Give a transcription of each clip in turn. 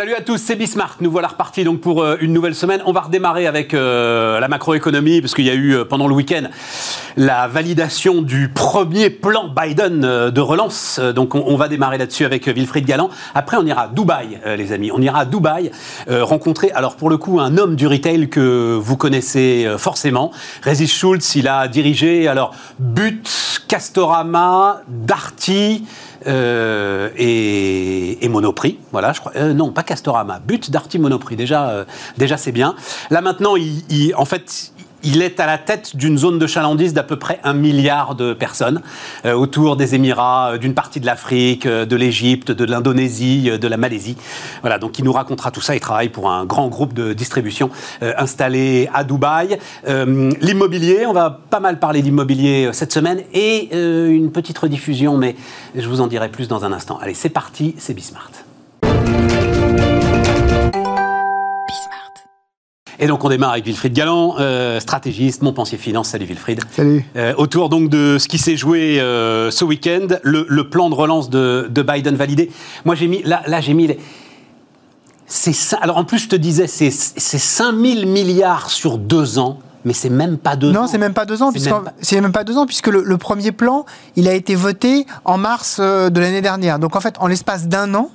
Salut à tous, c'est Bismart. Nous voilà repartis donc pour euh, une nouvelle semaine. On va redémarrer avec euh, la macroéconomie parce qu'il y a eu euh, pendant le week-end la validation du premier plan Biden de relance. Donc on, va démarrer là-dessus avec Wilfried Galland. Après on ira à Dubaï, les amis. On ira à Dubaï rencontrer alors pour le coup un homme du retail que vous connaissez forcément, Régis Schultz. Il a dirigé alors But, Castorama, Darty. Euh, et, Monoprix. Voilà, je. Euh, non, pas Castorama. But d'Arty Monoprix. Déjà, euh, déjà c'est bien. Là maintenant, il, en fait, il est à la tête d'une zone de chalandise d'à peu près un milliard de personnes euh, autour des Émirats, euh, d'une partie de l'Afrique, euh, de l'Égypte, de l'Indonésie, de la Malaisie. Voilà, donc il nous racontera tout ça. Il travaille pour un grand groupe de distribution installé à Dubaï. L'immobilier, on va pas mal parler d'immobilier cette semaine et une petite rediffusion, mais je vous en dirai plus dans un instant. Allez, c'est parti, c'est Bismart. Et donc on démarre avec Wilfried Galland, euh, stratégiste, Montpensier Finance. Salut Wilfried. Salut. Euh, autour donc de ce qui s'est joué euh, ce week-end, le, plan de relance de, Biden validé. Moi j'ai mis, là, là j'ai mis C'est. Alors en plus je te disais, c'est 5 000 milliards sur deux ans mais c'est même pas deux ans. Non, c'est même pas deux ans, puisque c'est même pas deux ans, puisque le, premier plan, il a été voté en mars de l'année dernière. Donc en fait, en l'espace d'un an,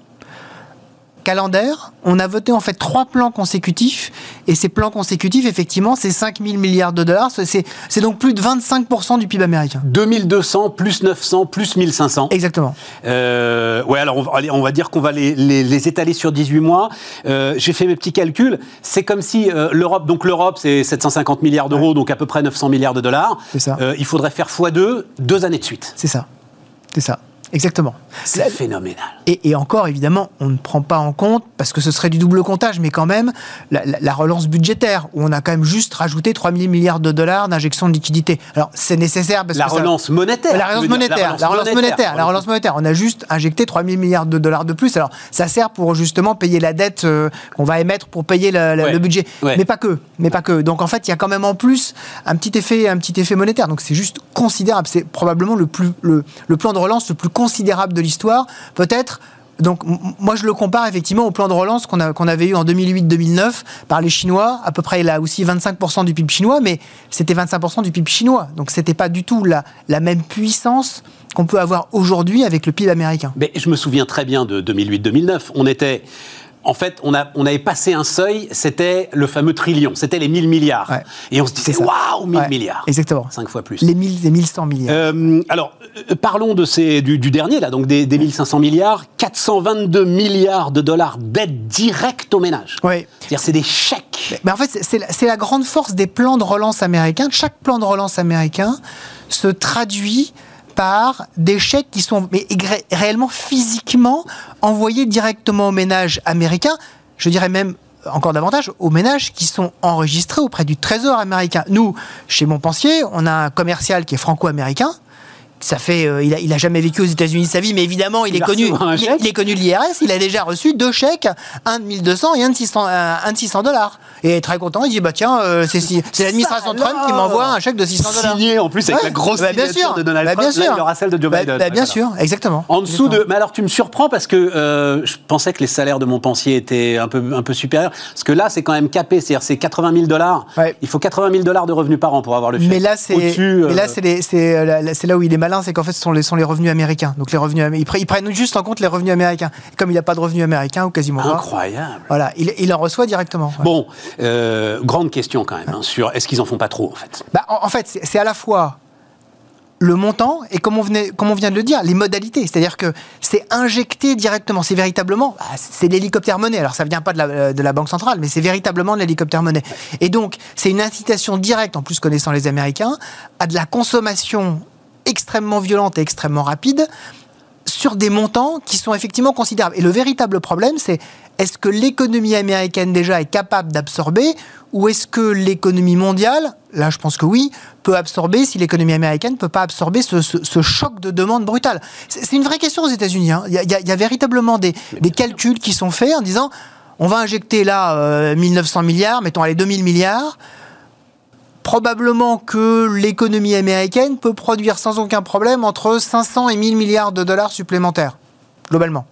calendaire, on a voté en fait trois plans consécutifs. Et ces plans consécutifs, effectivement, c'est 5 000 milliards de dollars. C'est donc plus de 25% du PIB américain. 2200, plus 900, plus 1500. Exactement. Euh, ouais, alors on, va dire qu'on va les, étaler sur 18 mois. Euh, j'ai fait mes petits calculs. C'est comme si euh, l'Europe, donc l'Europe, c'est 750 milliards d'euros, donc à peu près 900 milliards de dollars. C'est ça. il faudrait faire x2, deux années de suite. C'est ça. C'est ça. Exactement. C'est phénoménal. Et, encore, évidemment, on ne prend pas en compte, parce que ce serait du double comptage, mais quand même, la, relance budgétaire, où on a quand même juste rajouté 3 000 milliards de dollars d'injection de liquidité. Alors, c'est nécessaire parce la relance monétaire. La relance monétaire. La relance monétaire. La relance monétaire. On a juste injecté 3 000 milliards de dollars de plus. Alors, ça sert pour justement payer la dette euh, qu'on va émettre pour payer le, budget. Mais pas que. Mais pas que. Donc, en fait, il y a quand même en plus un petit effet, un petit effet monétaire. Donc, c'est juste considérable. C'est probablement le, plus, le, le plan de relance le plus considérable de l'histoire. Peut-être donc moi je le compare effectivement au plan de relance qu'on avait eu en 2008-2009 par les Chinois, à peu près là aussi 25% du PIB chinois, mais c'était 25% du PIB chinois. Donc c'était pas du tout la, la même puissance qu'on peut avoir aujourd'hui avec le PIB américain. Mais je me souviens très bien de 2008-2009. On était en fait, on, a, on avait passé un seuil, c'était le fameux trillion, c'était les 1000 milliards. Et on se disait, waouh, 1000 milliards. Exactement. Cinq fois plus. Les 1000 et 1100 milliards. Euh, alors, euh, parlons de ces, du, dernier, là, donc des, des 1500 milliards. 422 milliards de dollars d'aide directe aux ménages. Oui. C'est-à-dire, c'est des chèques. Mais en fait, c'est la, la grande force des plans de relance américains. Chaque plan de relance américain se traduit par des chèques qui sont mais, réellement physiquement envoyés directement aux ménages américains, je dirais même encore davantage aux ménages qui sont enregistrés auprès du Trésor américain. Nous, chez Montpensier, on a un commercial qui est franco-américain, ça fait, euh, il, a, il a jamais vécu aux États-Unis de sa vie, mais évidemment, il, est connu, il, est connu de l'IRS. Il a déjà reçu deux chèques, un de 1200 et un de 600, un de 600 dollars. Et très content, il dit bah tiens, euh, c'est, l'administration Trump qui m'envoie un chèque de 600 dollars. Signé en plus avec la grosse bah, bien sûr. de Donald bah, Trump. Bien sûr. Là, il aura celle de Joe bah, Biden. Bah, bien sûr, exactement. En dessous de. Mais alors, tu me surprends parce que euh, je pensais que les salaires de Montpensier étaient un peu, un peu supérieurs. Parce que là, c'est quand même capé, c'est-à-dire c'est 80 000 dollars. Il faut 80 000 dollars de revenus par an pour avoir le chèque. Mais là, c'est, mais là, c'est, c'est, là où il est malin, c'est qu'en fait, ce sont les sont les revenus américains. Donc les revenus, ils, prennent juste en compte les revenus américains. Comme il n'y a pas de revenus américains ou quasiment pas. Incroyable. Voilà, il, en reçoit directement. Bon, euh, grande question quand même hein, sur est-ce qu'ils en font pas trop en fait? Bah, en, fait, c'est à la fois le montant et comme on, venait, comme on vient de le dire, les modalités. C'est-à-dire que c'est injecté directement. C'est véritablement, bah, c'est l'hélicoptère monnaie. Alors ça ne vient pas de la, de la, Banque centrale, mais c'est véritablement l'hélicoptère monnaie. Et donc, c'est une incitation directe, en plus connaissant les Américains, à de la consommation extrêmement violente et extrêmement rapide sur des montants qui sont effectivement considérables. Et le véritable problème, c'est est-ce que l'économie américaine déjà est capable d'absorber ou est-ce que l'économie mondiale, là je pense que oui, peut absorber si l'économie américaine ne peut pas absorber ce, choc de demande brutale C'est une vraie question aux États-Unis. Hein. Il, y a véritablement des, calculs qui sont faits en disant on va injecter là 1900 euh, milliards, mettons allez 2000 milliards probablement que l'économie américaine peut produire sans aucun problème entre 500 et 1000 milliards de dollars supplémentaires, globalement.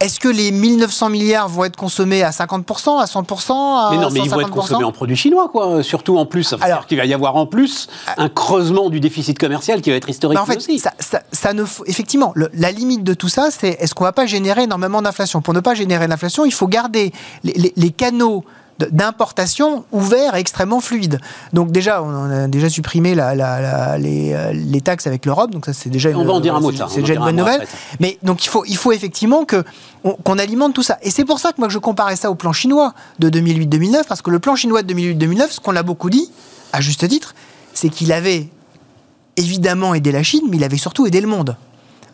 est-ce que les 1900 milliards vont être consommés à 50%, à 100%, à Mais non, mais ils vont être 150%? consommés en produits chinois, quoi. Surtout en plus. Alors- qu'il va y avoir en plus un creusement du déficit commercial qui va être historique Bah, en fait, aussi. ça, ça- ça ne faut- effectivement, le- la limite de tout ça, c'est est-ce qu'on va pas générer énormément d'inflation? Pour ne pas générer d'inflation, il faut garder les, les- les canaux d'importation ouverts et extrêmement fluides. Donc déjà, on a déjà supprimé la- la- la- les, euh, les taxes avec l'Europe, donc ça c'est déjà On une, va en dire un mot de c'est- ça, c'est déjà une un bonne mot nouvelle. Mais donc il faut, il faut effectivement que qu'on alimente tout ça. Et c'est pour ça que moi je comparais ça au plan chinois de 2008-2009, parce que le plan chinois de 2008-2009, ce qu'on a beaucoup dit, à juste titre, c'est qu'il avait évidemment aidé la Chine, mais il avait surtout aidé le monde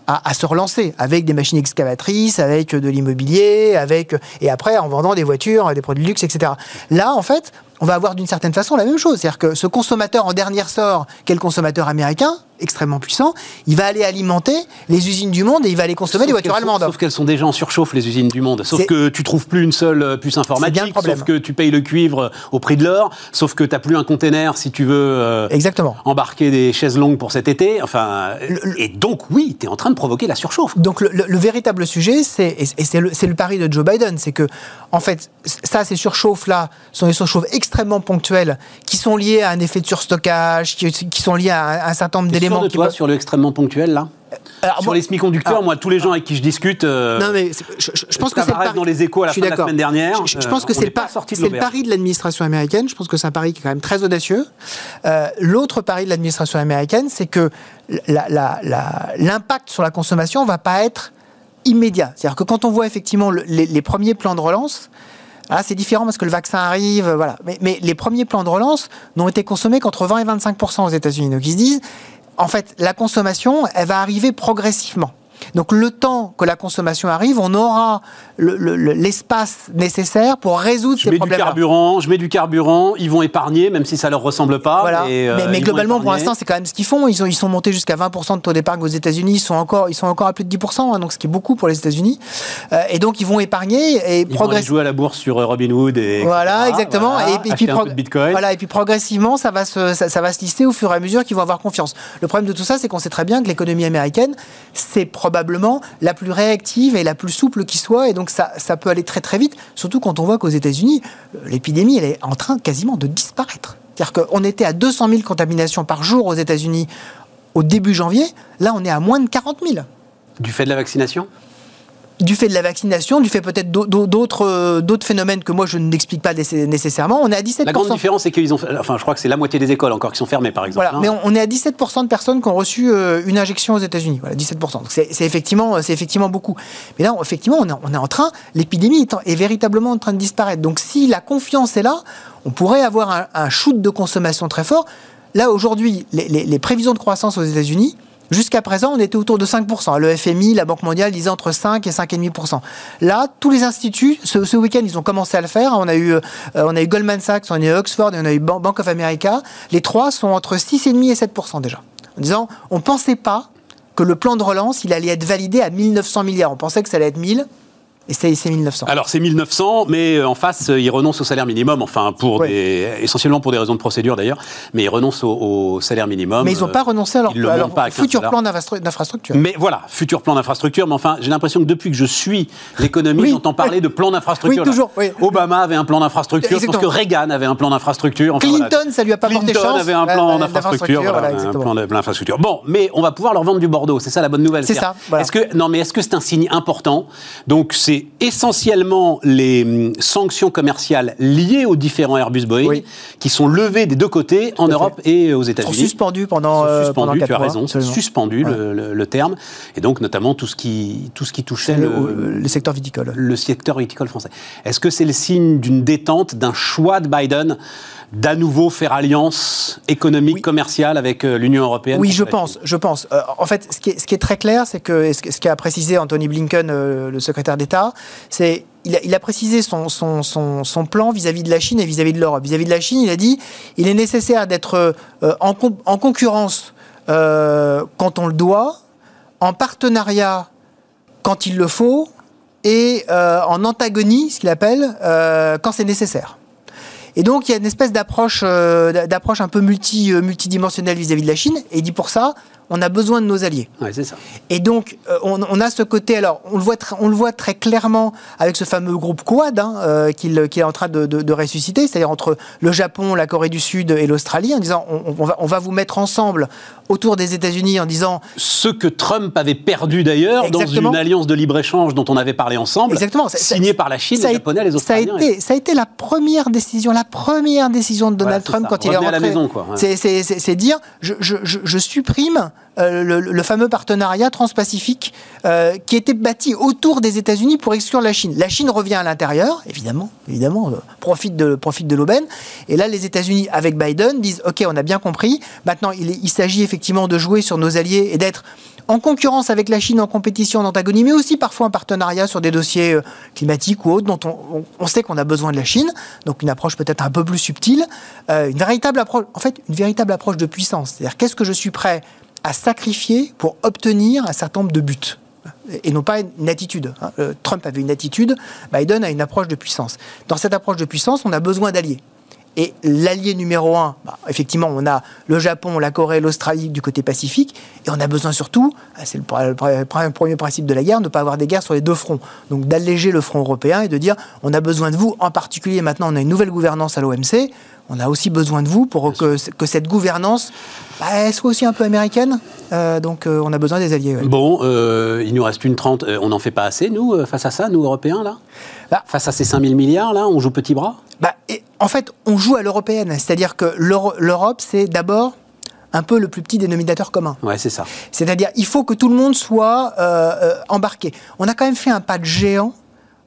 à, se relancer avec des machines excavatrices, avec de l'immobilier, avec et après en vendant des voitures, des produits de luxe, etc. Là, en fait, on va avoir d'une certaine façon la même chose, c'est-à-dire que ce consommateur en dernier sort, quel consommateur américain extrêmement puissant, il va aller alimenter les usines du monde et il va aller consommer des Sauf voitures qu'elles sont- allemandes. Sauf qu'elles sont déjà en surchauffe, les usines du monde. Sauf que tu trouves plus une seule euh, puce bien informatique, problème. sauf que tu payes le cuivre au prix de l'or, sauf que tu n'as plus un container si tu veux euh, Exactement. embarquer des chaises longues pour cet été. Enfin, et donc, oui, tu es en train de provoquer la surchauffe. Donc le, le- le véritable sujet, c'est et c'est le, pari de Joe Biden, c'est que en fait, ça, ces surchauffes là sont des surchauffes extrêmement ponctuelles qui sont liées à un effet de surstockage, qui, qui sont liées à un, un certain nombre T'es sûr d'éléments. de qui toi peuvent- sur le extrêmement ponctuel, là Alors, Sur les semi-conducteurs, alors- moi, tous les gens avec qui je discute, euh, Non mais je, je- je pense que c'est le pari. dans les échos à la fin de la semaine dernière, Je, je euh, pense que on c'est le, pas sorti de le pari de l'administration américaine. Je pense que c'est un pari qui est quand même très audacieux. Euh, L'autre pari de l'administration américaine, c'est que l'impact sur la consommation va pas être immédiat. C'est-à-dire que quand on voit effectivement le- les, les premiers plans de relance, ah, c'est différent parce que le vaccin arrive, euh, voilà. Mais, mais les premiers plans de relance n'ont été consommés qu'entre 20 et 25% aux États-Unis. Donc ils se disent, en fait, la consommation, elle va arriver progressivement. Donc le temps que la consommation arrive, on aura le- le- le- l'espace nécessaire pour résoudre Je ces mets du problèmes. carburant, je mets du carburant, ils vont épargner, même si ça leur ressemble pas. Voilà. mais, euh, mais, mais globalement, pour l'instant, c'est quand même ce qu'ils font. Ils, ont, ils sont montés jusqu'à 20% de taux d'épargne aux États-Unis. Ils sont encore, ils sont encore à plus de 10%, hein, donc ce qui est beaucoup pour les États-unis. Euh, et donc, ils vont épargner et Ils vont aller progressivement. jouer à la bourse sur euh, Robinhood et Voilà, exactement. Voilà, et, et puis acheter un prog- peu de Bitcoin. Voilà, et puis progressivement, ça va se, ça, ça va se lister au fur et à mesure qu'ils vont avoir confiance. Le problème de tout ça, c'est qu'on sait très bien que l'économie américaine, c'est probablement la plus réactive et la plus souple qui soit, et donc ça, peut aller très très vite. Surtout quand on voit qu'aux États-Unis, l'épidémie, elle est en train quasiment de disparaître. C'est-à-dire qu'on était à 200 000 contaminations par jour aux États-Unis au début janvier. Là, on est à moins de 40 000 Du fait de la vaccination? Du fait de la vaccination, du fait peut-être d'au- d'au- d'autres euh, d'autres phénomènes que moi je n'explique pas nécess- nécessairement. On est à 17%. La grande différence, c'est qu'ils ont. Enfin, je crois que c'est la moitié des écoles encore qui sont fermées, par exemple. Voilà, hein. mais on, est à 17% de personnes qui ont reçu euh, une injection aux États-Unis. Voilà, 17%. Donc c'est effectivement, c'est effectivement beaucoup. Mais là, effectivement, on est, on est en train, l'épidémie est, en- est véritablement en train de disparaître. Donc si la confiance est là, on pourrait avoir un, un shoot de consommation très fort. Là, aujourd'hui, les, les- les prévisions de croissance aux États-Unis, jusqu'à présent, on était autour de 5%. Le FMI, la Banque mondiale disaient entre 5 et 5,5%. Là, tous les instituts, ce, week-end, ils ont commencé à le faire. On a eu, euh, on a eu Goldman Sachs, on a eu Oxford et on a eu Ban- Bank of America. Les trois sont entre 6,5 et 7% déjà. En disant, on ne pensait pas que le plan de relance, il allait être validé à 1900 milliards. On pensait que ça allait être 1000 et c'est c'est 1900. Alors c'est 1900, mais euh, en face, euh, ils renoncent au salaire minimum, enfin pour Ouais. des, essentiellement pour des raisons de procédure d'ailleurs, mais ils renoncent au, au salaire minimum. Mais ils n'ont euh, pas renoncé à leur, ils le à montent leur pas à 15 futur plan d'infrastru- d'infrastructure. Mais voilà, futur plan d'infrastructure. Mais enfin, j'ai l'impression que depuis que je suis l'économie, Oui. j'entends parler de plan d'infrastructure. Oui, toujours, oui. Obama avait un plan d'infrastructure. Je pense que Reagan avait un plan d'infrastructure. Enfin, Clinton, voilà. ça lui a pas porté Clinton chance. avait un Euh, plan euh, d'infrastructure. d'infrastructure, voilà, voilà, un plan d'infrastructure. Bon, mais on va pouvoir leur vendre du Bordeaux. C'est ça la bonne nouvelle. C'est ça, voilà. Est-ce que non, mais est-ce que c'est un signe important? Donc, c'est essentiellement les hum, sanctions commerciales liées aux différents Airbus Boeing Oui. qui sont levées des deux côtés en fait. Europe et aux États-Unis suspendus pendant, euh, suspendus, pendant tu as mois, raison, suspendu Ouais. le, le- le terme, et donc notamment tout ce qui, tout ce qui touchait Le, le, le secteur viticole. le secteur viticole français. Est-ce que c'est le signe d'une détente, d'un choix de Biden d'à nouveau faire alliance économique, Oui. commerciale avec euh, l'Union européenne Oui, je pense, je pense. Euh, en fait, ce qui, est, ce qui est très clair, c'est que ce, qu'a précisé Anthony Blinken, euh, le secrétaire d'État, c'est il a, il a précisé son, son, son, son plan vis-à-vis de la Chine et vis-à-vis de l'Europe. Vis-à-vis de la Chine, il a dit il est nécessaire d'être euh, en, en concurrence quand on le doit, en partenariat quand il le faut, et en antagonie, ce qu'il appelle, quand c'est nécessaire. Et donc, il y a une espèce d'approche, euh, d'approche un peu multi, euh, multidimensionnelle vis-à-vis de la Chine. Et il dit pour ça, on a besoin de nos alliés. Ouais, c'est ça. Et donc, euh, on, on a ce côté, alors, on le voit, tr- on le voit très clairement avec ce fameux groupe Quad hein, qu'il qu'il est en train de, de- de ressusciter, c'est-à-dire entre le Japon, la Corée du Sud et l'Australie, en disant on, on va, on va vous mettre ensemble autour des États-Unis en disant Ce que Trump avait perdu d'ailleurs dans une alliance de libre-échange dont on avait parlé ensemble, Exactement. Signée ça- par la Chine, les Japonais, les ça a, Australiens. été, ça a été la première décision, la première décision de Donald Voilà, Trump quand il est rentré. la maison, quoi, ouais. C'est- c'est dire, je, je- je- je supprime le, le fameux partenariat transpacifique euh, qui était bâti autour des États-Unis pour exclure la Chine. La Chine revient à l'intérieur, évidemment, évidemment, euh, profite de, profite de l'aubaine. Et là, les États-Unis, avec Biden, disent OK, on a bien compris. Maintenant, il, s'agit effectivement de jouer sur nos alliés et d'être en concurrence avec la Chine, en compétition, en antagonie, mais aussi parfois en partenariat sur des dossiers euh, climatiques ou autres dont on, sait qu'on a besoin de la Chine. Donc une approche peut-être un peu plus subtile, euh, une véritable approche, en fait, une véritable approche de puissance. C'est-à-dire qu'est-ce que je suis prêt à sacrifier pour obtenir un certain nombre de buts et non pas une attitude. hein. Euh, Trump avait une attitude, Biden a une approche de puissance. Dans cette approche de puissance, on a besoin d'alliés. Et l'allié numéro un, bah, effectivement, on a le Japon, la Corée, l'Australie du côté Pacifique, et on a besoin surtout, ah, c'est le, le pr- premier principe de la guerre, ne pas avoir des guerres sur les deux fronts. Donc d'alléger le front européen et de dire, on a besoin de vous, en particulier maintenant, on a une nouvelle gouvernance à l'OMC, on a aussi besoin de vous pour que, que cette gouvernance bah, soit aussi un peu américaine. Euh, donc euh, on a besoin des alliés. ouais. Bon, euh, il nous reste une trente. On n'en fait pas assez, nous, face à ça, nous, Européens, là? Bah. Face à ces 5000 milliards, là, on joue petit bras? Bah, et, en fait, on joue à l'européenne, c'est-à-dire que l'Euro- l'Europe, c'est d'abord un peu le plus petit dénominateur commun. Ouais, c'est ça. C'est-à-dire, il faut que tout le monde soit embarqué. On a quand même fait un pas de géant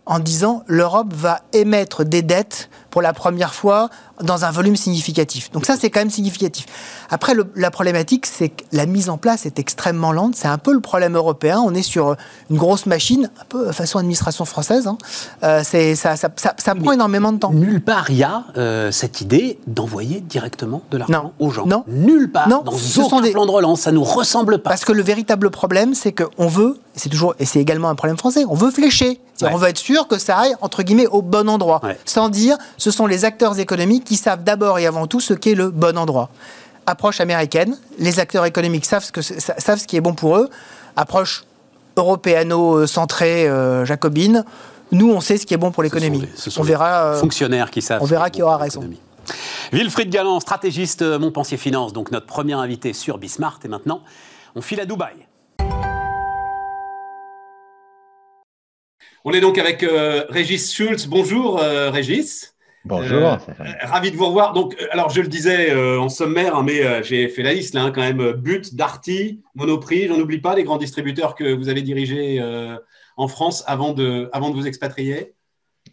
en disant l'Europe va émettre des dettes pour la première fois dans un volume significatif. Donc ça, c'est quand même significatif. Après, le- la problématique, c'est que la mise en place est extrêmement lente. C'est un peu le problème européen. On est sur une grosse machine, un peu façon administration française. hein. Euh, c'est- ça, ça, ça- ça prend énormément de temps. Nulle part, il y a euh, cette idée d'envoyer directement de l'argent aux gens. Non. Nulle part. Non, Dans ce aucun sont des- plan de relance, ça nous ressemble pas. Parce que le véritable problème, c'est qu'on veut, et c'est toujours, et c'est également un problème français, on veut flécher. Ouais. On veut être sûr que ça aille, entre guillemets, au bon endroit. Ouais. Sans dire, ce sont les acteurs économiques qui savent d'abord et avant tout ce qu'est le bon endroit. Approche américaine, les acteurs économiques savent ce, que savent ce qui est bon pour eux. Approche européano-centrée, euh, jacobine. Nous, on sait ce qui est bon pour Ce l'économie. ce On des verra. euh, fonctionnaires qui savent. on ce verra est qui bon aura pour raison. l'économie. Wilfried Galland, stratégiste euh, Montpensier Finance, donc notre premier invité sur Bismart. Et maintenant, on file à Dubaï. On est donc avec euh, Régis Schulz. Bonjour euh, Régis. Bonjour. Euh, Ravi de vous revoir. Donc, euh, alors je le disais euh, en sommaire, hein, mais euh, j'ai fait la liste là, hein, quand même. But, Darty, Monoprix, j'en oublie pas les grands distributeurs que vous avez dirigés euh, en France avant de, avant de vous expatrier.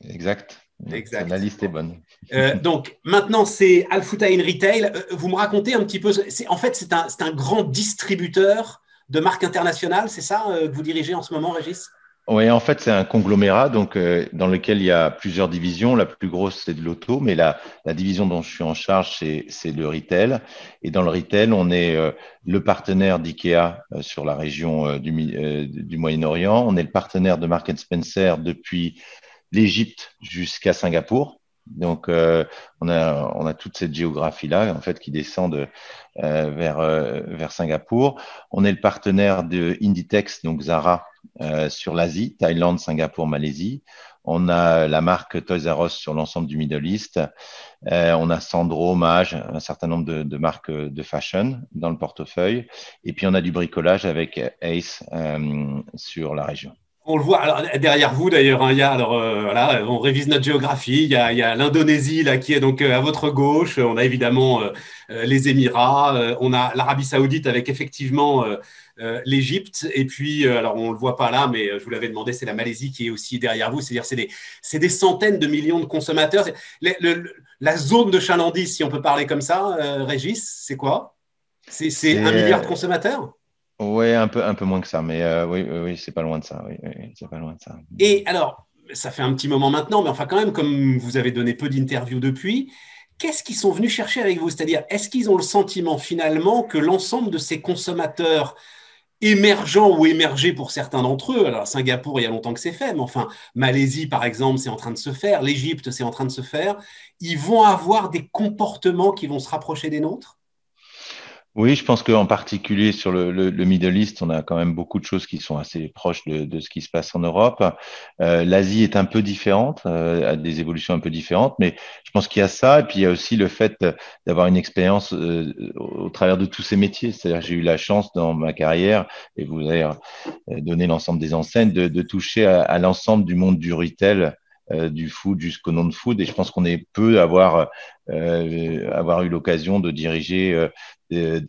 exact. Exact. La liste est bonne. Euh, donc maintenant c'est Alfuta in Retail. Euh, vous me racontez un petit peu. En fait, c'est un, grand distributeur de marques internationales, c'est ça euh, que vous dirigez en ce moment, Régis? Oui, en fait, c'est un conglomérat donc euh, dans lequel il y a plusieurs divisions. La plus grosse, c'est de l'auto, mais la, division dont je suis en charge, c'est, le retail. Et dans le retail, on est euh, le partenaire d'IKEA euh, sur la région euh, euh, du Moyen-Orient. On est le partenaire de Mark Spencer depuis l'Égypte jusqu'à Singapour. Donc, euh, on a on a toute cette géographie là en fait qui descend de, euh, vers euh, vers Singapour. On est le partenaire de Inditex donc Zara sur l'Asie, Thaïlande, Singapour, Malaisie. On a la marque Toys R Us sur l'ensemble du Middle East. On a Sandro, Mage, un certain nombre de, marques de fashion dans le portefeuille. Et puis on a du bricolage avec Ace sur la région. On le voit alors, derrière vous d'ailleurs. hein, il y a alors euh, voilà, on révise notre géographie. Il y a, l'Indonésie là qui est donc euh, à votre gauche. On a évidemment euh, les Émirats. on a l'Arabie Saoudite avec effectivement l'Égypte. Et puis alors on le voit pas là, mais je vous l'avais demandé, c'est la Malaisie qui est aussi derrière vous. C'est-à-dire c'est des c'est des centaines de millions de consommateurs. C'est- le- le- la zone de chalandise, si on peut parler comme ça, Régis, c'est quoi? C'est- un milliard de consommateurs? Ouais, un peu un peu moins que ça, mais euh, oui, oui, oui, c'est pas loin de ça. Oui, oui, c'est pas loin de ça. Et alors, ça fait un petit moment maintenant, mais enfin quand même, comme vous avez donné peu d'interviews depuis, qu'est-ce qu'ils sont venus chercher avec vous? C'est-à-dire, est-ce qu'ils ont le sentiment finalement que l'ensemble de ces consommateurs émergents ou émergés pour certains d'entre eux, alors Singapour, il y a longtemps que c'est fait, mais enfin, Malaisie, par exemple, c'est en train de se faire, l'Égypte, c'est en train de se faire, ils vont avoir des comportements qui vont se rapprocher des nôtres? Oui, je pense qu'en particulier sur le, le, Middle East, on a quand même beaucoup de choses qui sont assez proches de, ce qui se passe en Europe. Euh, L'Asie est un peu différente, euh, a des évolutions un peu différentes, mais je pense qu'il y a ça. Et puis il y a aussi le fait d'avoir une expérience euh, au travers de tous ces métiers. C'est-à-dire j'ai eu la chance dans ma carrière, et vous avez donné l'ensemble des enseignes, de, de toucher à, à l'ensemble du monde du retail euh, du food jusqu'au non-food. Et je pense qu'on est peu à avoir, euh, eu l'occasion de diriger euh,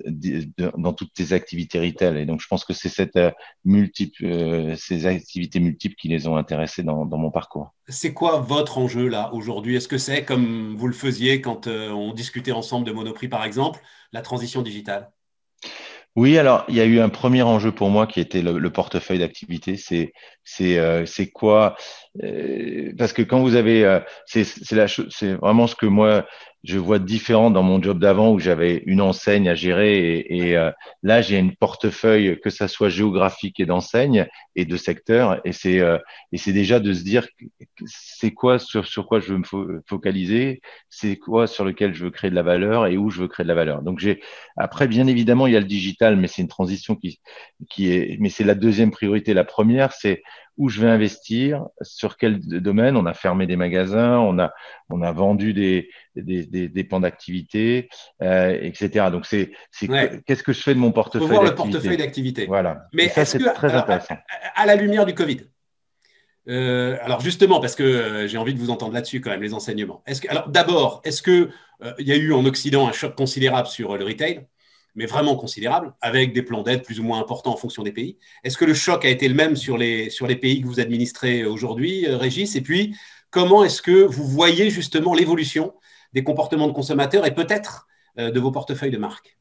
dans toutes ces activités retail. Et donc, je pense que c'est cette multiple, ces activités multiples qui les ont intéressés dans, dans mon parcours. C'est quoi votre enjeu là aujourd'hui? Est-ce que c'est comme vous le faisiez quand on discutait ensemble de Monoprix, par exemple, la transition digitale? Oui, alors il y a eu un premier enjeu pour moi qui était le, portefeuille d'activité. C'est c'est euh, c'est quoi euh, Parce que quand vous avez euh, c'est c'est la c'est vraiment ce que moi je vois différent dans mon job d'avant où j'avais une enseigne à gérer et, et euh, là j'ai une portefeuille que ça soit géographique et d'enseigne et de secteur. Et c'est euh, et c'est déjà de se dire c'est quoi sur sur quoi je veux me focaliser c'est quoi sur lequel je veux créer de la valeur et où je veux créer de la valeur. Donc j'ai après bien évidemment il y a le digital mais c'est une transition qui qui est mais c'est la deuxième priorité. La première c'est où je vais investir, sur quel domaine. On a fermé des magasins, on a, on a vendu des, des, des, des pans d'activité, euh, etc. Donc, c'est qu'est-ce que je fais de mon portefeuille d'activité voir le portefeuille d'activité. Voilà. Mais ça, c'est très intéressant. À, la lumière du Covid, euh, alors justement, parce que euh, j'ai envie de vous entendre là-dessus quand même, les enseignements. Est-ce que, alors d'abord, est-ce qu'il euh, il y a eu en Occident un choc considérable sur le retail? Mais vraiment considérable, avec des plans d'aide plus ou moins importants en fonction des pays. Est-ce que le choc a été le même sur les, sur les pays que vous administrez aujourd'hui, euh, Régis? Et puis, comment est-ce que vous voyez justement l'évolution des comportements de consommateurs et peut-être euh, de vos portefeuilles de marque?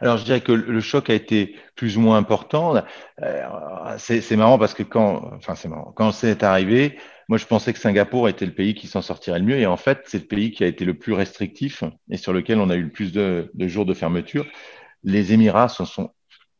Alors, je dirais que le choc a été plus ou moins important. Euh, c'est marrant parce que quand, enfin, c'est marrant. Quand c'est arrivé, moi, je pensais que Singapour était le pays qui s'en sortirait le mieux. Et en fait, c'est le pays qui a été le plus restrictif et sur lequel on a eu le plus de, jours de fermeture. Les Émirats se sont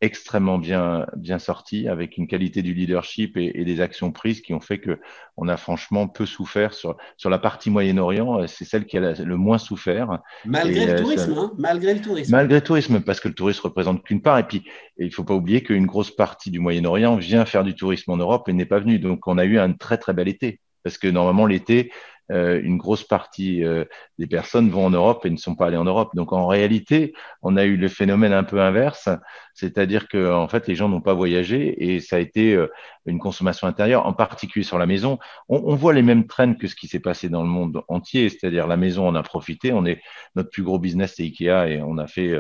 extrêmement bien, bien sorti avec une qualité du leadership et, des actions prises qui ont fait que on a franchement peu souffert sur, sur la partie Moyen-Orient. C'est celle qui a le moins souffert. Malgré le euh, tourisme, hein malgré le tourisme. Malgré le tourisme, parce que le tourisme représente qu'une part. Et puis, il il faut pas oublier qu'une grosse partie du Moyen-Orient vient faire du tourisme en Europe et n'est pas venue. Donc, on a eu un très, très bel été. Parce que normalement, l'été, euh, une grosse partie euh, des personnes vont en Europe et ne sont pas allées en Europe. Donc en réalité, on a eu le phénomène un peu inverse, c'est-à-dire que en fait les gens n'ont pas voyagé et ça a été euh, une consommation intérieure, en particulier sur la maison. On, on voit les mêmes trends que ce qui s'est passé dans le monde entier, c'est-à-dire la maison, on a profité. On est notre plus gros business, c'est Ikea et on a fait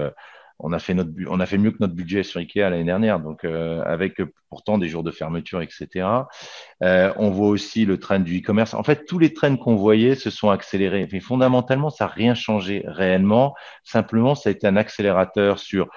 on a fait notre on a fait mieux que notre budget sur Ikea l'année dernière, donc euh, avec pourtant des jours de fermeture, etc. Euh, on voit aussi le train du e-commerce. En fait, tous les trains qu'on voyait se sont accélérés. Mais fondamentalement, ça n'a rien changé réellement. Simplement, ça a été un accélérateur sur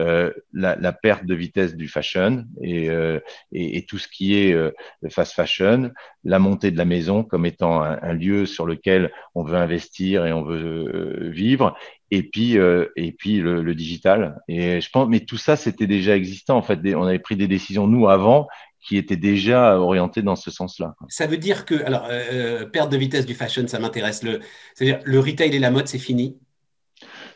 euh, la, la, perte de vitesse du fashion et, euh, et, tout ce qui est euh, fast fashion, la montée de la maison comme étant un, un, lieu sur lequel on veut investir et on veut vivre, et puis et puis le, le, digital. Et je pense, mais tout ça c'était déjà existant en fait. On avait pris des décisions nous avant qui étaient déjà orientées dans ce sens-là. Ça veut dire que alors euh, perte de vitesse du fashion, ça m'intéresse. Le c'est-à-dire le retail et la mode, c'est fini.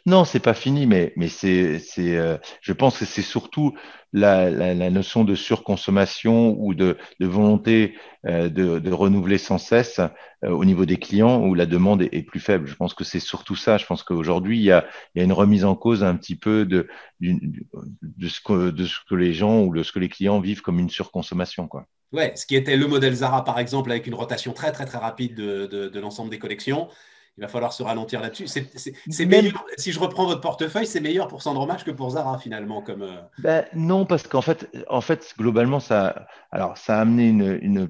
Non, c'est pas fini, mais, c'est, c'est, euh, je pense que c'est surtout la, la, notion de surconsommation ou de, volonté euh, de, renouveler sans cesse euh, au niveau des clients où la demande est, plus faible. Je pense que c'est surtout ça. Je pense qu'aujourd'hui, il y a, une remise en cause un petit peu de, ce que, les gens ou de ce que les clients vivent comme une surconsommation. Quoi. Ce qui était le modèle Zara, par exemple, avec une rotation très, très, très rapide de, de, de l'ensemble des collections il va falloir se ralentir là-dessus. C'est meilleur, si je reprends votre portefeuille, c'est meilleur pour Sandromatch que pour Zara finalement. Comme, euh. ben, non, parce qu'en fait, en fait, globalement, ça, alors, ça a amené une, une...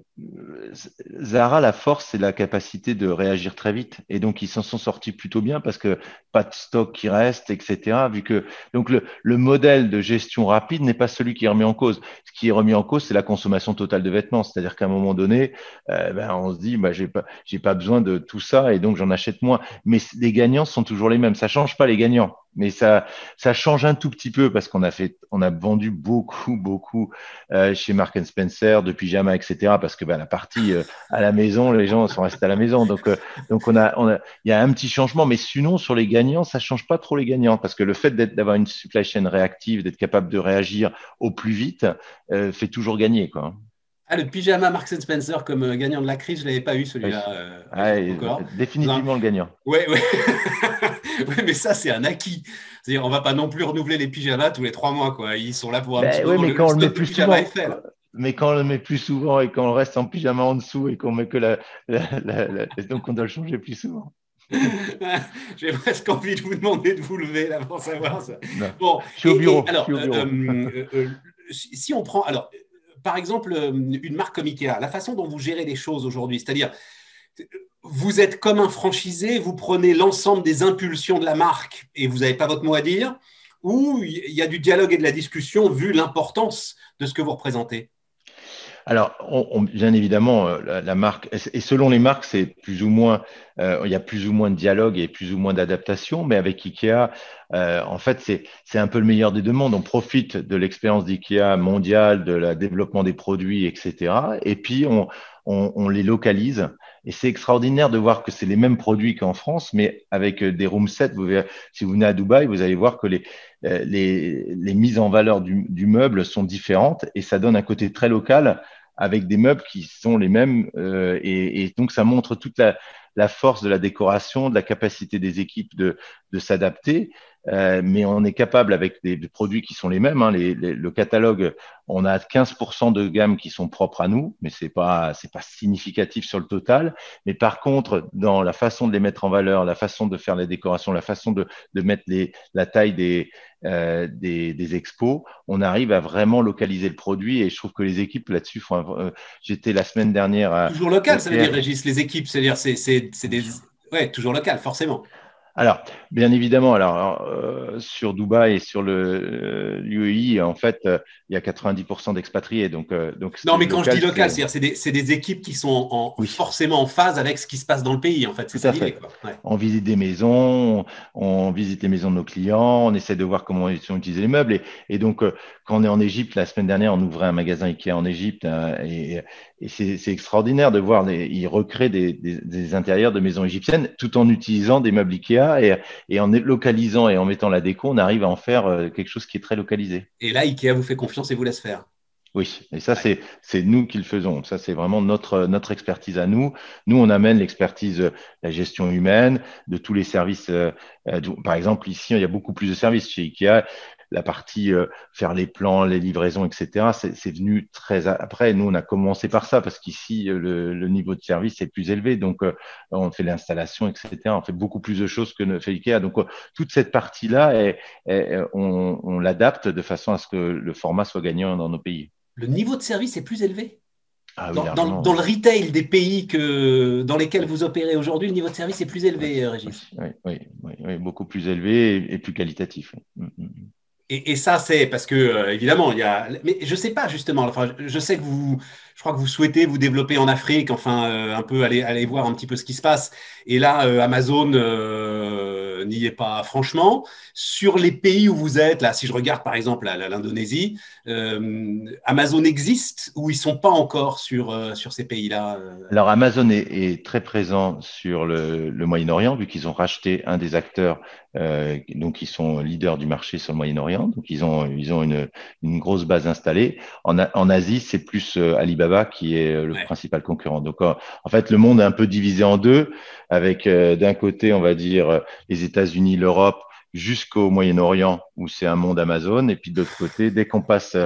Zara, la force, c'est la capacité de réagir très vite. Et donc, ils s'en sont sortis plutôt bien parce que pas de stock qui reste, etc. Vu que, donc, le, le modèle de gestion rapide n'est pas celui qui est remis en cause. Ce qui est remis en cause, c'est la consommation totale de vêtements. C'est-à-dire qu'à un moment donné, euh, ben, on se dit, ben, j'ai pas, j'ai pas besoin de tout ça et donc j'en achète moins. Mais les gagnants sont toujours les mêmes. Ça change pas les gagnants mais ça, ça change un tout petit peu parce qu'on a fait, on a vendu beaucoup, beaucoup euh, chez Mark Spencer de pyjama, etc. Parce que ben, la partie euh, à la maison, les gens sont restés à la maison, donc euh, donc on a, on a, il y a un petit changement, mais sinon sur les gagnants, ça change pas trop les gagnants parce que le fait d'avoir une supply chain réactive, d'être capable de réagir au plus vite, fait toujours gagner, quoi. Ah, le pyjama Marks Spencer comme euh, gagnant de la crise, je ne l'avais pas eu celui-là. Euh, ah, définitivement le gagnant. Oui, oui. mais ça, c'est un acquis. C'est-à-dire, on ne va pas non plus renouveler les pyjamas tous les trois mois. Quoi. Ils sont là pour un ben, petit mais quand on le met plus souvent, Mais quand on le met plus souvent et qu'on reste en pyjama en dessous et qu'on met que la, Donc, on doit le changer plus souvent. J'ai presque envie de vous demander de vous lever là pour savoir ça. Bon, je suis au bureau. alors, euh, si on prend. Alors, par exemple, euh, une marque comme Ikea, la façon dont vous gérez les choses aujourd'hui, c'est-à-dire, vous êtes comme un franchisé, vous prenez l'ensemble des impulsions de la marque et vous n'avez pas votre mot à dire, ou il y a du dialogue et de la discussion vu l'importance de ce que vous représentez? Alors, bien évidemment, euh, la, marque, et selon les marques, c'est plus ou moins, euh, il y a plus ou moins de dialogue et plus ou moins d'adaptation, mais avec Ikea, euh, en fait, c'est un peu le meilleur des deux mondes. On profite de l'expérience d'Ikea mondiale, de la développement des produits, etc. Et puis, on, on, les localise. Et c'est extraordinaire de voir que c'est les mêmes produits qu'en France, mais avec des room sets. Vous verrez, si vous venez à Dubaï, vous allez voir que les, les, les mises en valeur du, du, meuble sont différentes et ça donne un côté très local avec des meubles qui sont les mêmes. Euh, et, et, donc, ça montre toute la, la, force de la décoration, de la capacité des équipes de, de s'adapter. Euh, mais on est capable avec des, produits qui sont les mêmes. Hein, les, le catalogue, on a 15% de gamme qui sont propres à nous, mais c'est pas c'est pas significatif sur le total. Mais par contre, dans la façon de les mettre en valeur, la façon de faire les décorations, la façon de, de mettre les, la taille des, euh, des, des, expos, on arrive à vraiment localiser le produit. Et je trouve que les équipes là-dessus font. Euh, j'étais la semaine dernière à toujours local, ça veut dire Régis, les équipes, c'est-à-dire c'est c'est des ouais toujours local forcément. Alors, bien évidemment, alors euh, sur Dubaï et sur le l'UEI, en fait, euh, il y a 90% d'expatriés. Donc, euh, donc non, mais quand je dis local, c'est-à-dire c'est des, des, équipes qui sont en, forcément en phase avec ce qui se passe dans le pays, en fait. C'est ça. On visite des maisons, on, visite les maisons de nos clients, on essaie de voir comment ils sont utilisés les meubles. Et, et donc, quand on est en Égypte, la semaine dernière, on ouvrait un magasin Ikea en Égypte hein, et, et c'est extraordinaire de voir, les, ils recréent des, des, des, intérieurs de maisons égyptiennes tout en utilisant des meubles Ikea et, et, en localisant et en mettant la déco, on arrive à en faire euh, quelque chose qui est très localisé. Et là, Ikea vous fait confiance et vous laisse faire. Oui, et ça, c'est c'est nous qui le faisons. Ça, c'est vraiment notre, notre expertise à nous. Nous, on amène l'expertise, la gestion humaine, de tous les services. Euh, euh, par exemple, ici, il y a beaucoup plus de services chez Ikea la partie euh, faire les plans, les livraisons, etc. C'est venu très après. Nous, on a commencé par ça parce qu'ici, euh, le, niveau de service est plus élevé. Donc, euh, on fait l'installation, etc. On fait beaucoup plus de choses que ne fait Ikea. Donc, toute cette partie-là, on, l'adapte de façon à ce que le format soit gagnant dans nos pays. Le niveau de service est plus élevé? Ah dans, le retail des pays que, dans lesquels vous opérez aujourd'hui, le niveau de service est plus élevé, Régis? Oui, oui, beaucoup plus élevé et, plus qualitatif. Mm, mm, Et, ça, c'est parce que, euh, évidemment, il y a. Mais je ne sais pas, justement. Enfin, je sais que vous, je crois que vous souhaitez vous développer en Afrique, enfin, euh, un peu aller, aller voir un petit peu ce qui se passe. Et là, euh, Amazon n'y est pas franchement. Sur les pays où vous êtes, là, si je regarde par exemple l'Indonésie, Amazon existe ou ils sont pas encore sur, sur ces pays-là Alors, Amazon est, très présent sur le Moyen-Orient, vu qu'ils ont racheté un des acteurs euh, donc ils sont leaders du marché sur le Moyen-Orient, donc ils ont ils ont une, une grosse base installée. En, en Asie, c'est plus euh, Alibaba qui est euh, le principal concurrent. Donc en, fait, le monde est un peu divisé en deux, avec d'un côté, on va dire les États-Unis, l'Europe, jusqu'au Moyen-Orient où c'est un monde Amazon, et puis de l'autre côté, dès qu'on passe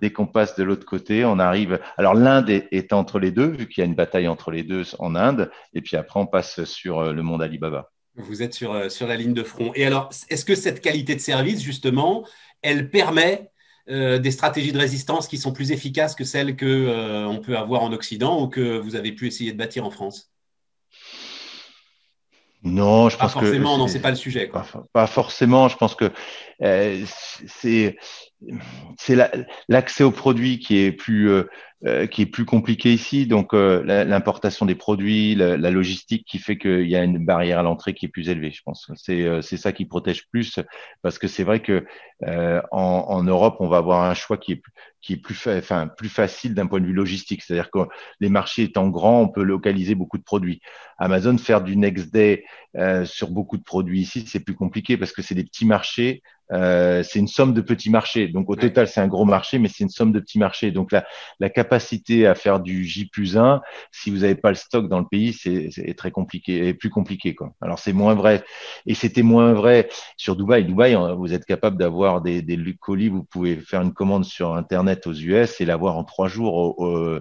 dès qu'on passe de l'autre côté, on arrive. Alors l'Inde est, est, entre les deux, vu qu'il y a une bataille entre les deux en Inde, et puis après on passe sur le monde Alibaba. Vous êtes sur, euh, sur la ligne de front. Et alors, est-ce que cette qualité de service, justement, elle permet euh, des stratégies de résistance qui sont plus efficaces que celles qu'on euh, peut avoir en Occident ou que vous avez pu essayer de bâtir en France? Non, je pense pas forcément, non, c'est pas le sujet. Pas, forcément. Je pense que c'est l'accès aux produits qui est plus euh, qui est plus compliqué ici. Donc, euh, l'importation des produits, la, logistique qui fait qu'il y a une barrière à l'entrée qui est plus élevée, je pense. C'est euh, ça qui protège plus parce que c'est vrai que en, Europe, on va avoir un choix qui est qui est plus, enfin, plus facile d'un point de vue logistique. C'est-à-dire que les marchés étant grands, on peut localiser beaucoup de produits. Amazon, faire du next day sur beaucoup de produits ici, c'est plus compliqué parce que c'est des petits marchés euh, c'est une somme de petits marchés. Donc au total, c'est un gros marché, mais c'est une somme de petits marchés. Donc la, la capacité à faire du J plus 1, si vous n'avez pas le stock dans le pays, c'est très compliqué, et plus compliqué. Quoi. Alors c'est moins vrai. Et c'était moins vrai sur Dubaï. Dubaï, vous êtes capable d'avoir des, des colis, vous pouvez faire une commande sur Internet aux US et l'avoir en trois jours au, au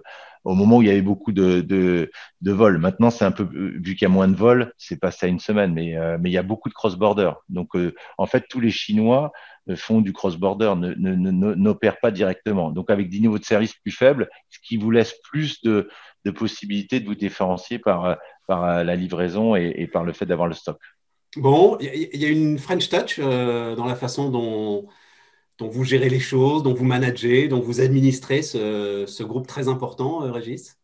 moment où il y avait beaucoup de, de, de vols. Maintenant, c'est un peu vu qu'il y a moins de vols, c'est passé à une semaine, mais, euh, mais il y a beaucoup de cross-border. Donc, euh, en fait, tous les Chinois euh, font du cross-border, n'opèrent pas directement. Donc, avec des niveaux de service plus faibles, ce qui vous laisse plus de, de possibilités de vous différencier par, par la livraison et par le fait d'avoir le stock. Bon, il y, a une French touch dans la façon dont dont vous gérez les choses, dont vous managez, dont vous administrez ce, groupe très important, euh, Régis?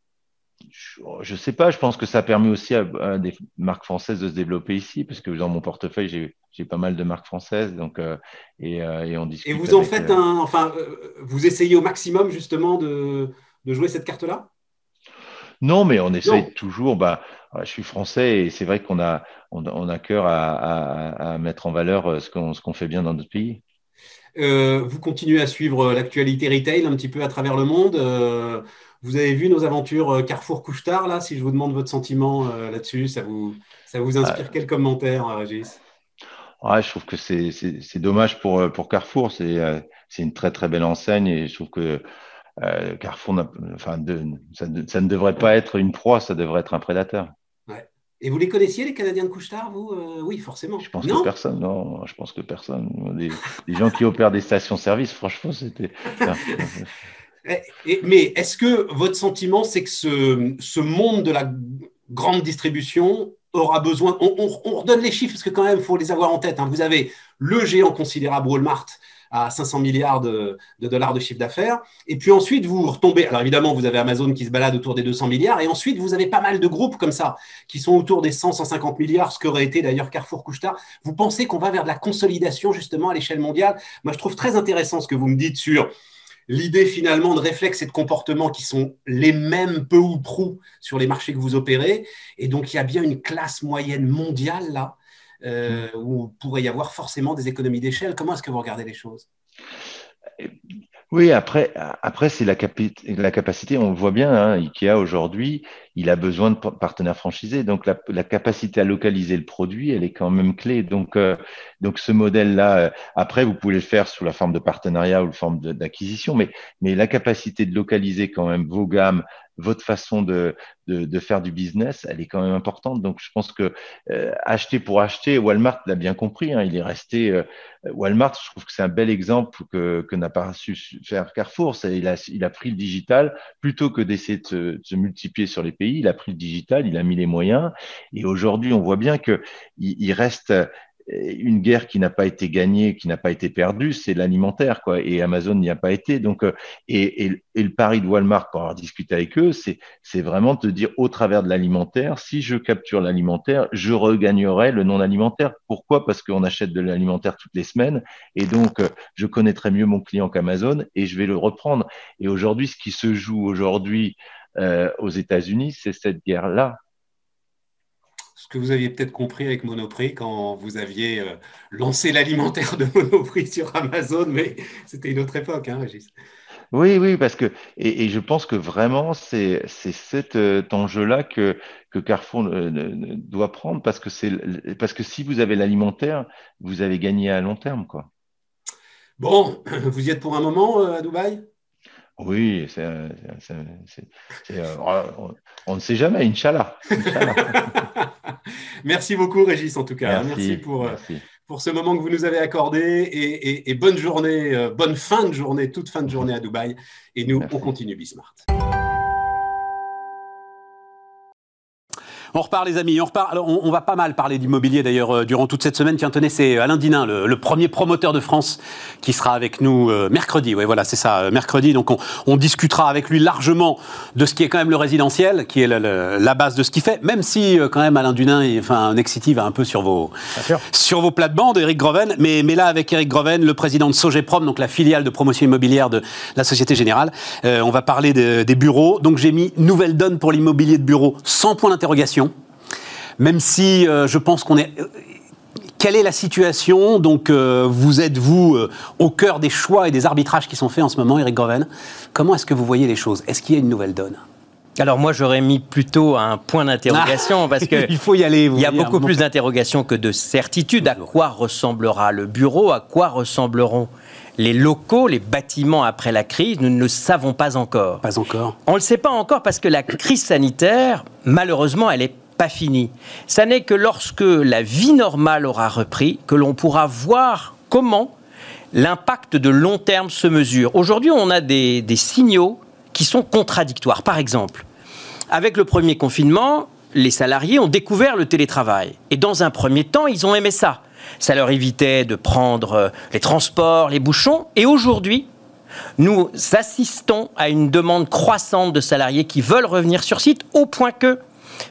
Je ne sais pas, je pense que ça permet aussi à, des marques françaises de se développer ici, parce que dans mon portefeuille, j'ai pas mal de marques françaises, donc euh, euh, et, on discute. Et vous en faites un, enfin, vous essayez au maximum justement de, jouer cette carte-là? Non, mais on essaye toujours. Bah, je suis français et c'est vrai qu'on a, on, a cœur à, mettre en valeur ce qu'on fait bien dans notre pays. Euh, vous continuez à suivre l'actualité retail un petit peu à travers le monde. Euh, vous avez vu nos aventures euh, Carrefour Couchetard, là Si je vous demande votre sentiment là-dessus, ça vous, ça vous inspire quel commentaire, Régis? Ouais, Je trouve que c'est dommage pour, pour Carrefour. C'est une très très belle enseigne et je trouve que Carrefour, enfin, ça, ça, ne devrait pas être une proie, ça devrait être un prédateur. Et vous les connaissiez, les Canadiens de Couchetard, vous euh, Oui, forcément. Je pense que personne, non, je pense que personne. Des, gens qui opèrent des stations-service, franchement, c'était. mais est-ce que votre sentiment, c'est que ce, ce, monde de la grande distribution aura besoin. On, redonne les chiffres parce que, quand même, il faut les avoir en tête. Hein. Vous avez le géant considérable Walmart à 500 milliards de, dollars de chiffre d'affaires. Et puis ensuite, vous retombez. Alors évidemment, vous avez Amazon qui se balade autour des 200 milliards. Et ensuite, vous avez pas mal de groupes comme ça qui sont autour des 100, 150 milliards, ce qu'aurait été d'ailleurs Carrefour Couchetard. Vous pensez qu'on va vers de la consolidation justement à l'échelle mondiale? Moi, je trouve très intéressant ce que vous me dites sur l'idée finalement de réflexes et de comportements qui sont les mêmes peu ou prou sur les marchés que vous opérez. Et donc, il y a bien une classe moyenne mondiale là euh, où il pourrait y avoir forcément des économies d'échelle. Comment est-ce que vous regardez les choses? Oui, après, après c'est la, la, capacité, on le voit bien, hein, Ikea aujourd'hui, il a besoin de partenaires franchisés. Donc, la, capacité à localiser le produit, elle est quand même clé. Donc, euh, donc ce modèle-là, euh, après, vous pouvez le faire sous la forme de partenariat ou la forme d'acquisition, mais, mais la capacité de localiser quand même vos gammes, votre façon de, de, de, faire du business, elle est quand même importante. Donc, je pense que euh, acheter pour acheter, Walmart l'a bien compris. Hein, il est resté Walmart. Je trouve que c'est un bel exemple que, que n'a pas su faire Carrefour. Il a, il a pris le digital plutôt que d'essayer de, de se multiplier sur les pays il a pris le digital, il a mis les moyens. Et aujourd'hui, on voit bien qu'il il reste une guerre qui n'a pas été gagnée, qui n'a pas été perdue, c'est l'alimentaire, quoi. Et Amazon n'y a pas été. Donc, euh, et, le pari de Walmart, pour avoir discuté avec eux, c'est, c'est vraiment de dire au travers de l'alimentaire, si je capture l'alimentaire, je regagnerai le non alimentaire. Pourquoi? Parce qu'on achète de l'alimentaire toutes les semaines, et donc euh, je connaîtrai mieux mon client qu'Amazon, et je vais le reprendre. Et aujourd'hui, ce qui se joue aujourd'hui euh, aux États-Unis, c'est cette guerre-là. Ce que vous aviez peut-être compris avec Monoprix quand vous aviez euh, lancé l'alimentaire de Monoprix sur Amazon, mais c'était une autre époque, hein, Régis. Oui, oui, parce que, et, je pense que vraiment, c'est cet euh, enjeu-là que, que Carrefour doit prendre, parce que, parce que si vous avez l'alimentaire, vous avez gagné à long terme. Quoi. Bon, vous y êtes pour un moment à Dubaï? Oui, euh, on, ne sait jamais, Inch'Allah. merci beaucoup, Régis, en tout cas. Merci, pour, euh, pour ce moment que vous nous avez accordé et, bonne journée, euh, bonne fin de journée, toute fin de journée à Dubaï. Et nous, on continue Bismart. On repart, les amis. On repart. Alors, on, va pas mal parler d'immobilier d'ailleurs euh, durant toute cette semaine. Tiens, tenez, c'est Alain Dinin, le, premier promoteur de France, qui sera avec nous euh, mercredi. Oui, voilà, c'est ça, euh, mercredi. Donc, on, discutera avec lui largement de ce qui est quand même le résidentiel, qui est la, base de ce qu'il fait. Même si, quand même, Alain Dinin, enfin, Nexity va un peu sur vos, sur vos plates-bandes, Eric Groven. Mais, mais là, avec Eric Groven, le président de Sogeprom, donc la filiale de promotion immobilière de la Société Générale, on va parler des bureaux. Donc, j'ai mis nouvelle donne pour l'immobilier de bureau sans point d'interrogation même si euh, je pense qu'on est euh, quelle est la situation? Donc, euh, vous êtes, vous, au cœur des choix et des arbitrages qui sont faits en ce moment, Eric Groven. Comment est-ce que vous voyez les choses? Est-ce qu'il y a une nouvelle donne? Alors moi j'aurais mis plutôt un point d'interrogation ah, parce que il faut y aller. Il y a beaucoup plus d'interrogations que de certitudes. À quoi ressemblera le bureau? À quoi ressembleront les locaux, les bâtiments après la crise? Nous ne le savons pas encore. Pas encore. On ne le sait pas encore parce que la crise sanitaire, malheureusement, elle est pas fini. Ça n'est que lorsque la vie normale aura repris que l'on pourra voir comment l'impact de long terme se mesure. Aujourd'hui, on a des, des signaux qui sont contradictoires. Par exemple, avec le premier confinement, les salariés ont découvert le télétravail. Et dans un premier temps, ils ont aimé ça. Ça leur évitait de prendre euh, les transports, les bouchons. Et aujourd'hui, nous assistons à une demande croissante de salariés qui veulent revenir sur site au point que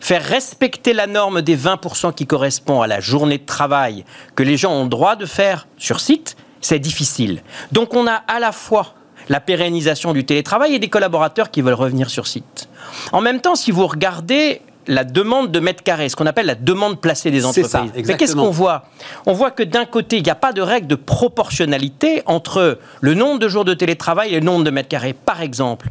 faire respecter la norme des 20% qui correspond à la journée de travail que les gens ont droit de faire sur site, c'est difficile. Donc on a à la fois la pérennisation du télétravail et des collaborateurs qui veulent revenir sur site. En même temps, si vous regardez la demande de mètres carrés, ce qu'on appelle la demande placée des entreprises. Mais qu'est-ce qu'on voit? On voit que d'un côté, il n'y a pas de règle de proportionnalité entre le nombre de jours de télétravail et le nombre de mètres carrés. Par exemple,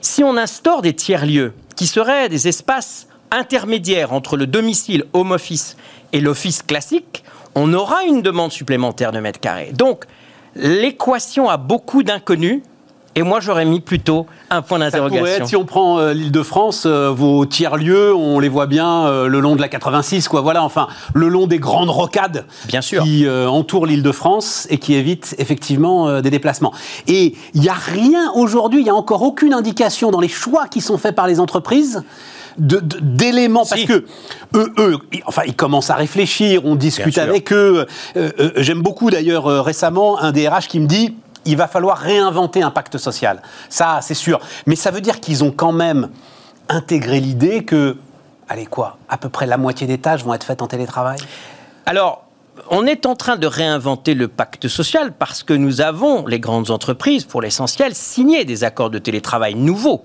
si on instaure des tiers-lieux qui seraient des espaces intermédiaire entre le domicile home office et l'office classique, on aura une demande supplémentaire de mètres carrés. Donc, l'équation a beaucoup d'inconnus. Et moi, j'aurais mis plutôt un point d'interrogation. Si on prend euh, l'île de France, euh, vos tiers-lieux, on les voit bien euh, le long de la 86, quoi. Voilà, enfin, le long des grandes rocades bien sûr. qui entourent l'île de France et qui évitent effectivement des déplacements. Et il n'y a rien aujourd'hui, il n'y a encore aucune indication dans les choix qui sont faits par les entreprises d'éléments parce que eux, eux, enfin, ils commencent à réfléchir, on discute avec eux. Euh, euh, j'aime beaucoup d'ailleurs euh, récemment un DRH qui me dit il va falloir réinventer un pacte social. Ça, c'est sûr. Mais ça veut dire qu'ils ont quand même intégré l'idée que, allez quoi, à peu près la moitié des tâches vont être faites en télétravail? Alors. On est en train de réinventer le pacte social parce que nous avons, les grandes entreprises, pour l'essentiel, signé des accords de télétravail nouveaux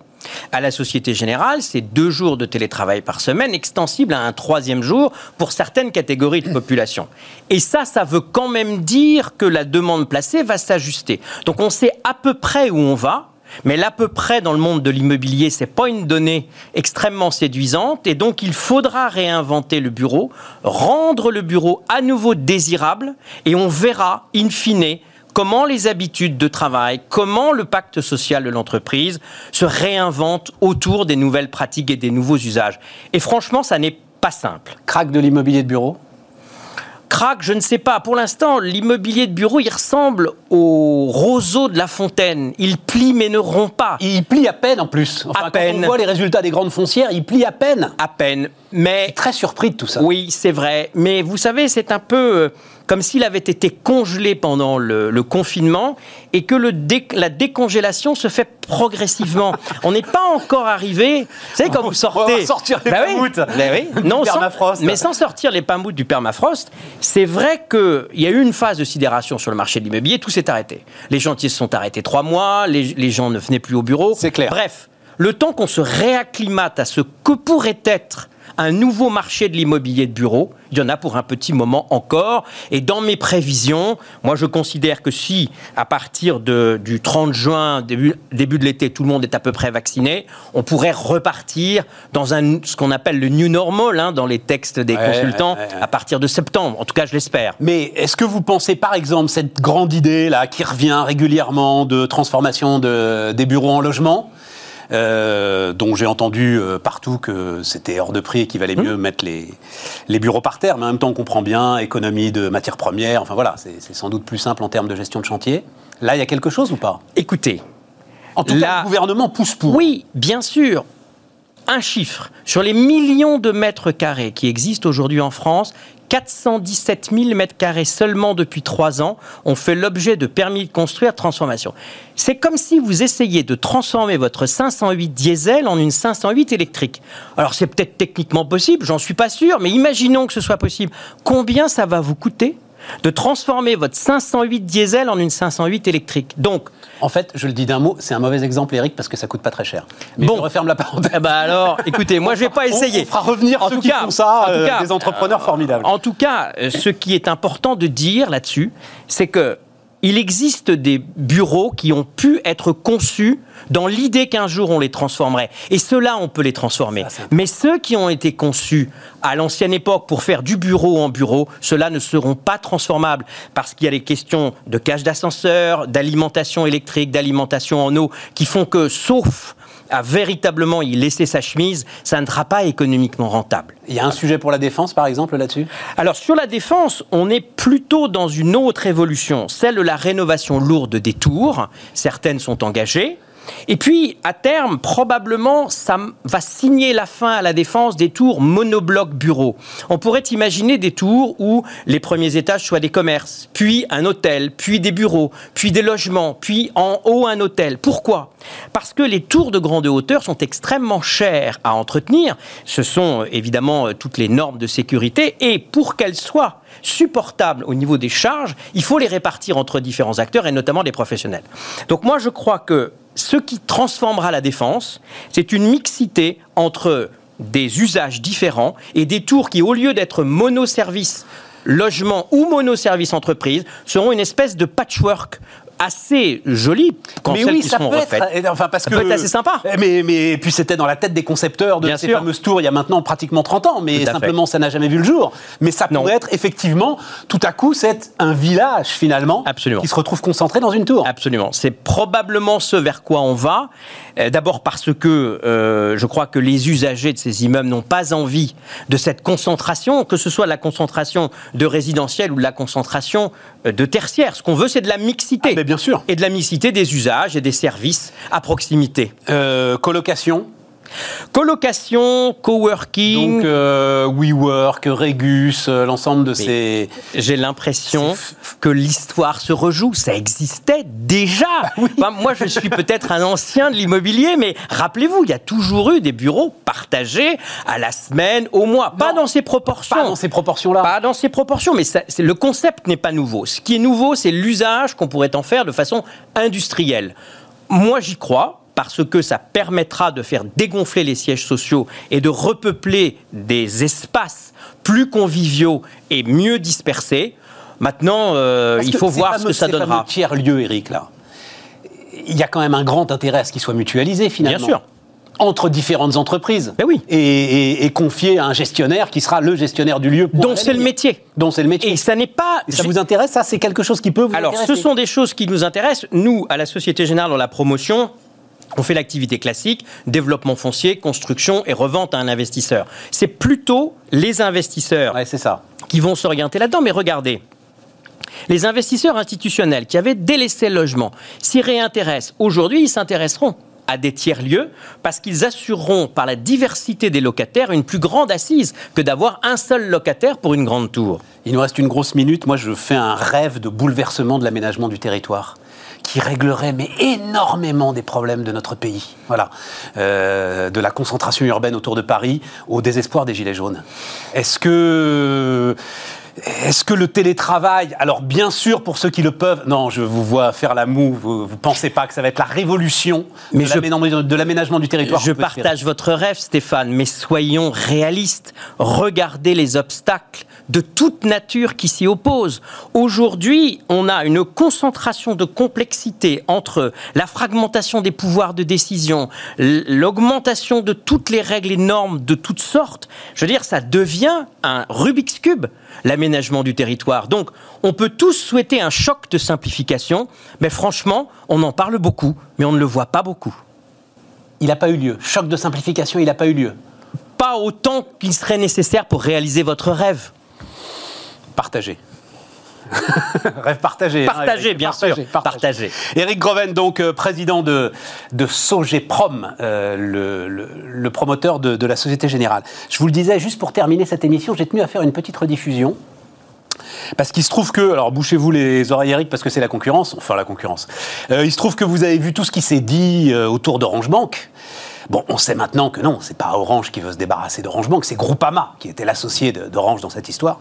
à la Société Générale, c'est deux jours de télétravail par semaine, extensible à un troisième jour pour certaines catégories de population. Et ça, ça veut quand même dire que la demande placée va s'ajuster. Donc on sait à peu près où on va. Mais l'à peu près dans le monde de l'immobilier, c'est pas une donnée extrêmement séduisante et donc il faudra réinventer le bureau, rendre le bureau à nouveau désirable et on verra in fine comment les habitudes de travail, comment le pacte social de l'entreprise se réinventent autour des nouvelles pratiques et des nouveaux usages. Et franchement, ça n'est pas simple. Crac de l'immobilier de bureau? Crac, je ne sais pas. Pour l'instant, l'immobilier de bureau, il ressemble au roseau de la fontaine. Il plie mais ne rompt pas. Il plie à peine en plus. à quand peine. on voit les résultats des grandes foncières, il plie à peine. À peine. Mais très surpris de tout ça. Oui, c'est vrai. Mais vous savez, c'est un peu euh, comme s'il avait été congelé pendant le, confinement et que le la décongélation se fait progressivement. On n'est pas encore arrivé. Vous savez, quand vous sortez. On va sortir les bah bah non, permafrost. mais sans sortir les pamoutes du permafrost, c'est vrai qu'il y a eu une phase de sidération sur le marché de l'immobilier, tout s'est arrêté. Les chantiers se sont arrêtés trois mois, les, les gens ne venaient plus au bureau. C'est clair. Bref, le temps qu'on se réacclimate à ce que pourrait être un nouveau marché de l'immobilier de bureau. Il y en a pour un petit moment encore. Et dans mes prévisions, moi je considère que si à partir du 30 juin, début, début de l'été, tout le monde est à peu près vacciné, on pourrait repartir dans un, ce qu'on appelle le new normal hein, dans les textes des consultants à partir de septembre. En tout cas, je l'espère. Mais est-ce que vous pensez par exemple cette grande idée là qui revient régulièrement de transformation de, des bureaux en logement euh, dont j'ai entendu euh, partout que c'était hors de prix et qu'il valait mieux mmh. mettre les, les bureaux par terre, mais en même temps on comprend bien, économie de matières premières, enfin voilà, c'est sans doute plus simple en termes de gestion de chantier. Là, il y a quelque chose ou pas? Écoutez, en tout cas, le gouvernement pousse pour. Oui, bien sûr. Un chiffre, sur les millions de mètres carrés qui existent aujourd'hui en France, 417 000 mètres carrés seulement depuis trois ans ont fait l'objet de permis de construire transformation. C'est comme si vous essayiez de transformer votre 508 diesel en une 508 électrique. Alors c'est peut-être techniquement possible, j'en suis pas sûr, mais imaginons que ce soit possible. Combien ça va vous coûter? De transformer votre 508 diesel en une 508 électrique. Donc, en fait, je le dis d'un mot, c'est un mauvais exemple, Eric, parce que ça coûte pas très cher. Mais bon, je referme la parenthèse. Eh ben alors, écoutez, moi je vais pas essayer. On, fera revenir en ceux tout qui cas, font ça, en tout euh, cas, des entrepreneurs formidables. En tout cas, euh, ce qui est important de dire là-dessus, c'est que il existe des bureaux qui ont pu être conçus dans l'idée qu'un jour on les transformerait. Et ceux-là, on peut les transformer. Mais ceux qui ont été conçus à l'ancienne époque pour faire du bureau en bureau, ceux-là ne seront pas transformables parce qu'il y a des questions de cage d'ascenseur, d'alimentation électrique, d'alimentation en eau qui font que, sauf à véritablement y laisser sa chemise, ça ne sera pas économiquement rentable. Il y a un sujet pour la défense, par exemple, là-dessus? Alors, sur la défense, on est plutôt dans une autre évolution, celle de la rénovation lourde des tours. Certaines sont engagées. Et puis, à terme, probablement, ça va signer la fin à la défense des tours monoblocs bureaux. On pourrait imaginer des tours où les premiers étages soient des commerces, puis un hôtel, puis des bureaux, puis des logements, puis en haut un hôtel. Pourquoi? Parce que les tours de grande hauteur sont extrêmement chères à entretenir. Ce sont évidemment toutes les normes de sécurité. Et pour qu'elles soient supportables au niveau des charges, il faut les répartir entre différents acteurs et notamment les professionnels. Donc moi, je crois que ce qui transformera la défense, c'est une mixité entre des usages différents et des tours qui, au lieu d'être monoservice logement ou monoservice entreprise, seront une espèce de patchwork assez quand mais oui, ça peut Être, enfin parce ça que, peut être assez sympa. Mais, mais puis c'était dans la tête des concepteurs de ces fameuses tours il y a maintenant pratiquement 30 ans, mais simplement ça n'a jamais vu le jour. Mais ça pourrait être effectivement, tout à coup, c'est un village finalement Absolument. qui se retrouve concentré dans une tour. Absolument. C'est probablement ce vers quoi on va. Euh, d'abord parce que euh, je crois que les usagers de ces immeubles n'ont pas envie de cette concentration, que ce soit la concentration de résidentiel ou de la concentration de tertiaire. Ce qu'on veut, c'est de la mixité. Ah, bien sûr. Et de la mixité des usages et des services à proximité. colocation Colocation, coworking. Donc euh, WeWork, Regus, euh, l'ensemble de ces. J'ai l'impression que l'histoire se rejoue. Ça existait déjà. Ah moi, je suis peut-être un ancien de l'immobilier, mais rappelez-vous, il y a toujours eu des bureaux partagés à la semaine, au mois. pas dans ces proportions. Pas dans ces proportions-là. Pas dans ces proportions, mais ça, le concept n'est pas nouveau. Ce qui est nouveau, c'est l'usage qu'on pourrait en faire de façon industrielle. Moi, j'y crois parce que ça permettra de faire dégonfler les sièges sociaux et de repeupler des espaces plus conviviaux et mieux dispersés. Maintenant, euh, il faut voir ce que ça donnera. tiers lieu, Eric, là. Il y a quand même un grand intérêt à ce qu'il soit mutualisé, finalement. Bien sûr entre différentes entreprises. Ben oui. Et, confié à un gestionnaire qui sera le gestionnaire du lieu. Dont c'est le métier. Dont c'est le métier. Et ça n'est pas. ça vous intéresse Ça, c'est quelque chose qui peut vous Alors, intéresser. ce sont des choses qui nous intéressent. Nous, à la Société Générale, dans la promotion, on fait l'activité classique, développement foncier, construction et revente à un investisseur. C'est plutôt les investisseurs ça. qui vont s'orienter là-dedans. Mais regardez, les investisseurs institutionnels qui avaient délaissé le logement s'y réintéressent. Aujourd'hui, ils s'intéresseront à des tiers-lieux parce qu'ils assureront par la diversité des locataires une plus grande assise que d'avoir un seul locataire pour une grande tour. Il nous reste une grosse minute. Moi, je fais un rêve de bouleversement de l'aménagement du territoire qui réglerait mais énormément des problèmes de notre pays. Voilà, euh, de la concentration urbaine autour de Paris au désespoir des gilets jaunes. Est-ce que est-ce que le télétravail, alors bien sûr pour ceux qui le peuvent, non, je vous vois faire la moue, vous, ne pensez pas que ça va être la révolution mais de l'aménagement du territoire Je partage votre rêve Stéphane, mais soyons réalistes, regardez les obstacles de toute nature qui s'y opposent. Aujourd'hui, on a une concentration de complexité entre la fragmentation des pouvoirs de décision, l'augmentation de toutes les règles et normes de toutes sortes. Je veux dire, ça devient un Rubik's Cube l'aménagement du territoire. Donc, on peut tous souhaiter un choc de simplification, mais franchement, on en parle beaucoup, mais on ne le voit pas beaucoup. Il n'a pas eu lieu. Choc de simplification, il n'a pas eu lieu. Pas autant qu'il serait nécessaire pour réaliser votre rêve. Partagé. Rêve partagé. hein, Partagé, Eric, bien partagé, sûr. partagé. Partagé. Éric Groven, donc euh, président de, de Sogeprom, euh, le, le- le promoteur de, de la Société Générale. Je vous le disais, juste pour terminer cette émission, j'ai tenu à faire une petite rediffusion. Parce qu'il se trouve que, alors bouchez-vous les oreilles Eric parce que c'est la concurrence, enfin la concurrence. Euh, il se trouve que vous avez vu tout ce qui s'est dit autour d'Orange Bank. Bon, on sait maintenant que non, c'est pas Orange qui veut se débarrasser d'Orange Bank, c'est Groupama qui était l'associé d'Orange dans cette histoire,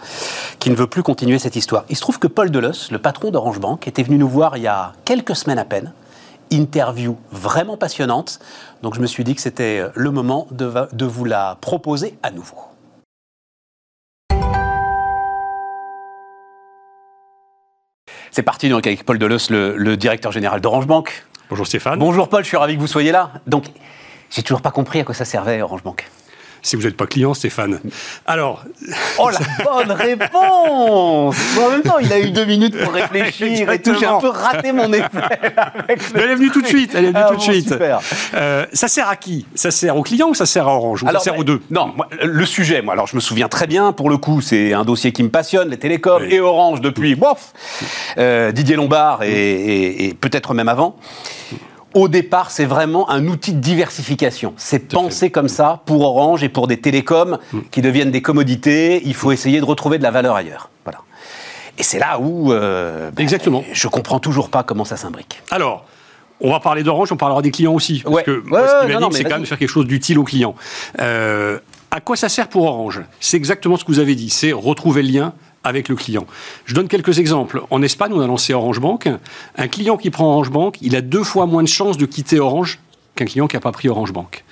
qui ne veut plus continuer cette histoire. Il se trouve que Paul Delos, le patron d'Orange Bank, était venu nous voir il y a quelques semaines à peine. Interview vraiment passionnante. Donc je me suis dit que c'était euh, le moment de, vous la proposer à nouveau. C'est parti donc avec Paul Delos, le, le directeur général d'Orange Bank. Bonjour Stéphane. Bonjour Paul, je suis ravi que vous soyez là. Donc, j'ai toujours pas compris à quoi ça servait Orange Bank. Si vous n'êtes pas client, Stéphane. Alors, Oh la bonne réponse En même temps, il a eu deux minutes pour réfléchir et tout. J'ai un peu raté mon effet. le- elle est venue tout de suite. Elle est venue Ah tout de bon, suite. super. Euh, ça sert à qui? Ça sert aux clients ou ça sert à Orange? Ou Alors, ça sert bah, aux deux? Non, moi, le sujet, moi, alors je me souviens très bien, pour le coup, c'est un dossier qui me passionne, les télécoms Oui. et Orange depuis, bof, euh, Didier Lombard et, et- et peut-être même avant. Au départ, c'est vraiment un outil de diversification. C'est pensé comme ça pour Orange et pour des télécoms Mm. qui deviennent des commodités. Il faut essayer de retrouver de la valeur ailleurs. Voilà. Et c'est là où euh, ben, Exactement. je comprends toujours pas comment ça s'imbrique. Alors, on va parler d'Orange, on parlera des clients aussi. Parce Ouais. que Ouais, moi, ouais, ce qui non, m'anime, non, mais c'est quand même de faire quelque chose d'utile aux clients. Euh, à quoi ça sert pour Orange? C'est exactement ce que vous avez dit, c'est retrouver le lien avec le client. Je donne quelques exemples. En Espagne, on a lancé Orange Bank. Un client qui prend Orange Bank, il a deux fois moins de chances de quitter Orange qu'un client qui n'a pas pris Orange Bank.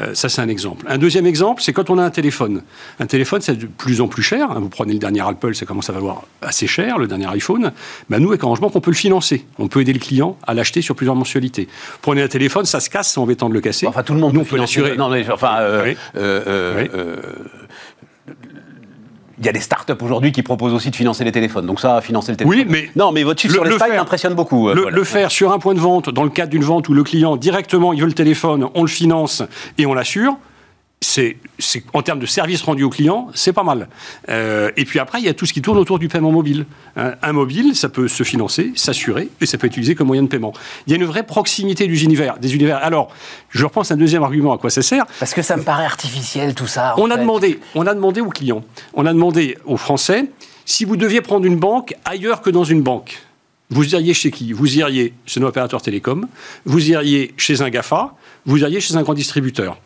Euh, ça, c'est un exemple. Un deuxième exemple, c'est quand on a un téléphone. Un téléphone, c'est de plus en plus cher. Vous prenez le dernier Apple, ça commence à valoir assez cher, le dernier iPhone. Ben, nous, avec Orange Bank, on peut le financer. On peut aider le client à l'acheter sur plusieurs mensualités. Prenez un téléphone, ça se casse, c'est embêtant de le casser. Enfin, tout le monde Nous, peut peut l'assurer. Non, mais enfin, euh, Oui. euh, euh, Oui. Il y a des startups aujourd'hui qui proposent aussi de financer les téléphones. Donc ça, financer le téléphone. Oui, mais non, mais votre chiffre le- sur le l'Espagne m'impressionne beaucoup. euh, Le, le faire sur un point de vente, dans le cadre d'une vente où le client directement il veut le téléphone, on le finance et on l'assure. C'est, en termes de service rendu au client, c'est pas mal. Euh, et puis après, il y a tout ce qui tourne autour du paiement mobile. Hein, un mobile, ça peut se financer, s'assurer, et ça peut être utilisé comme moyen de paiement. Il y a une vraie proximité du univers, des univers. Alors, je repense à un deuxième argument à quoi ça sert. Parce que ça me paraît artificiel tout ça. On a demandé, on a demandé aux clients, on a demandé aux Français si vous deviez prendre une banque ailleurs que dans une banque. Vous iriez chez qui? Vous iriez chez un opérateur télécom, vous iriez chez un GAFA, vous iriez chez un grand distributeur.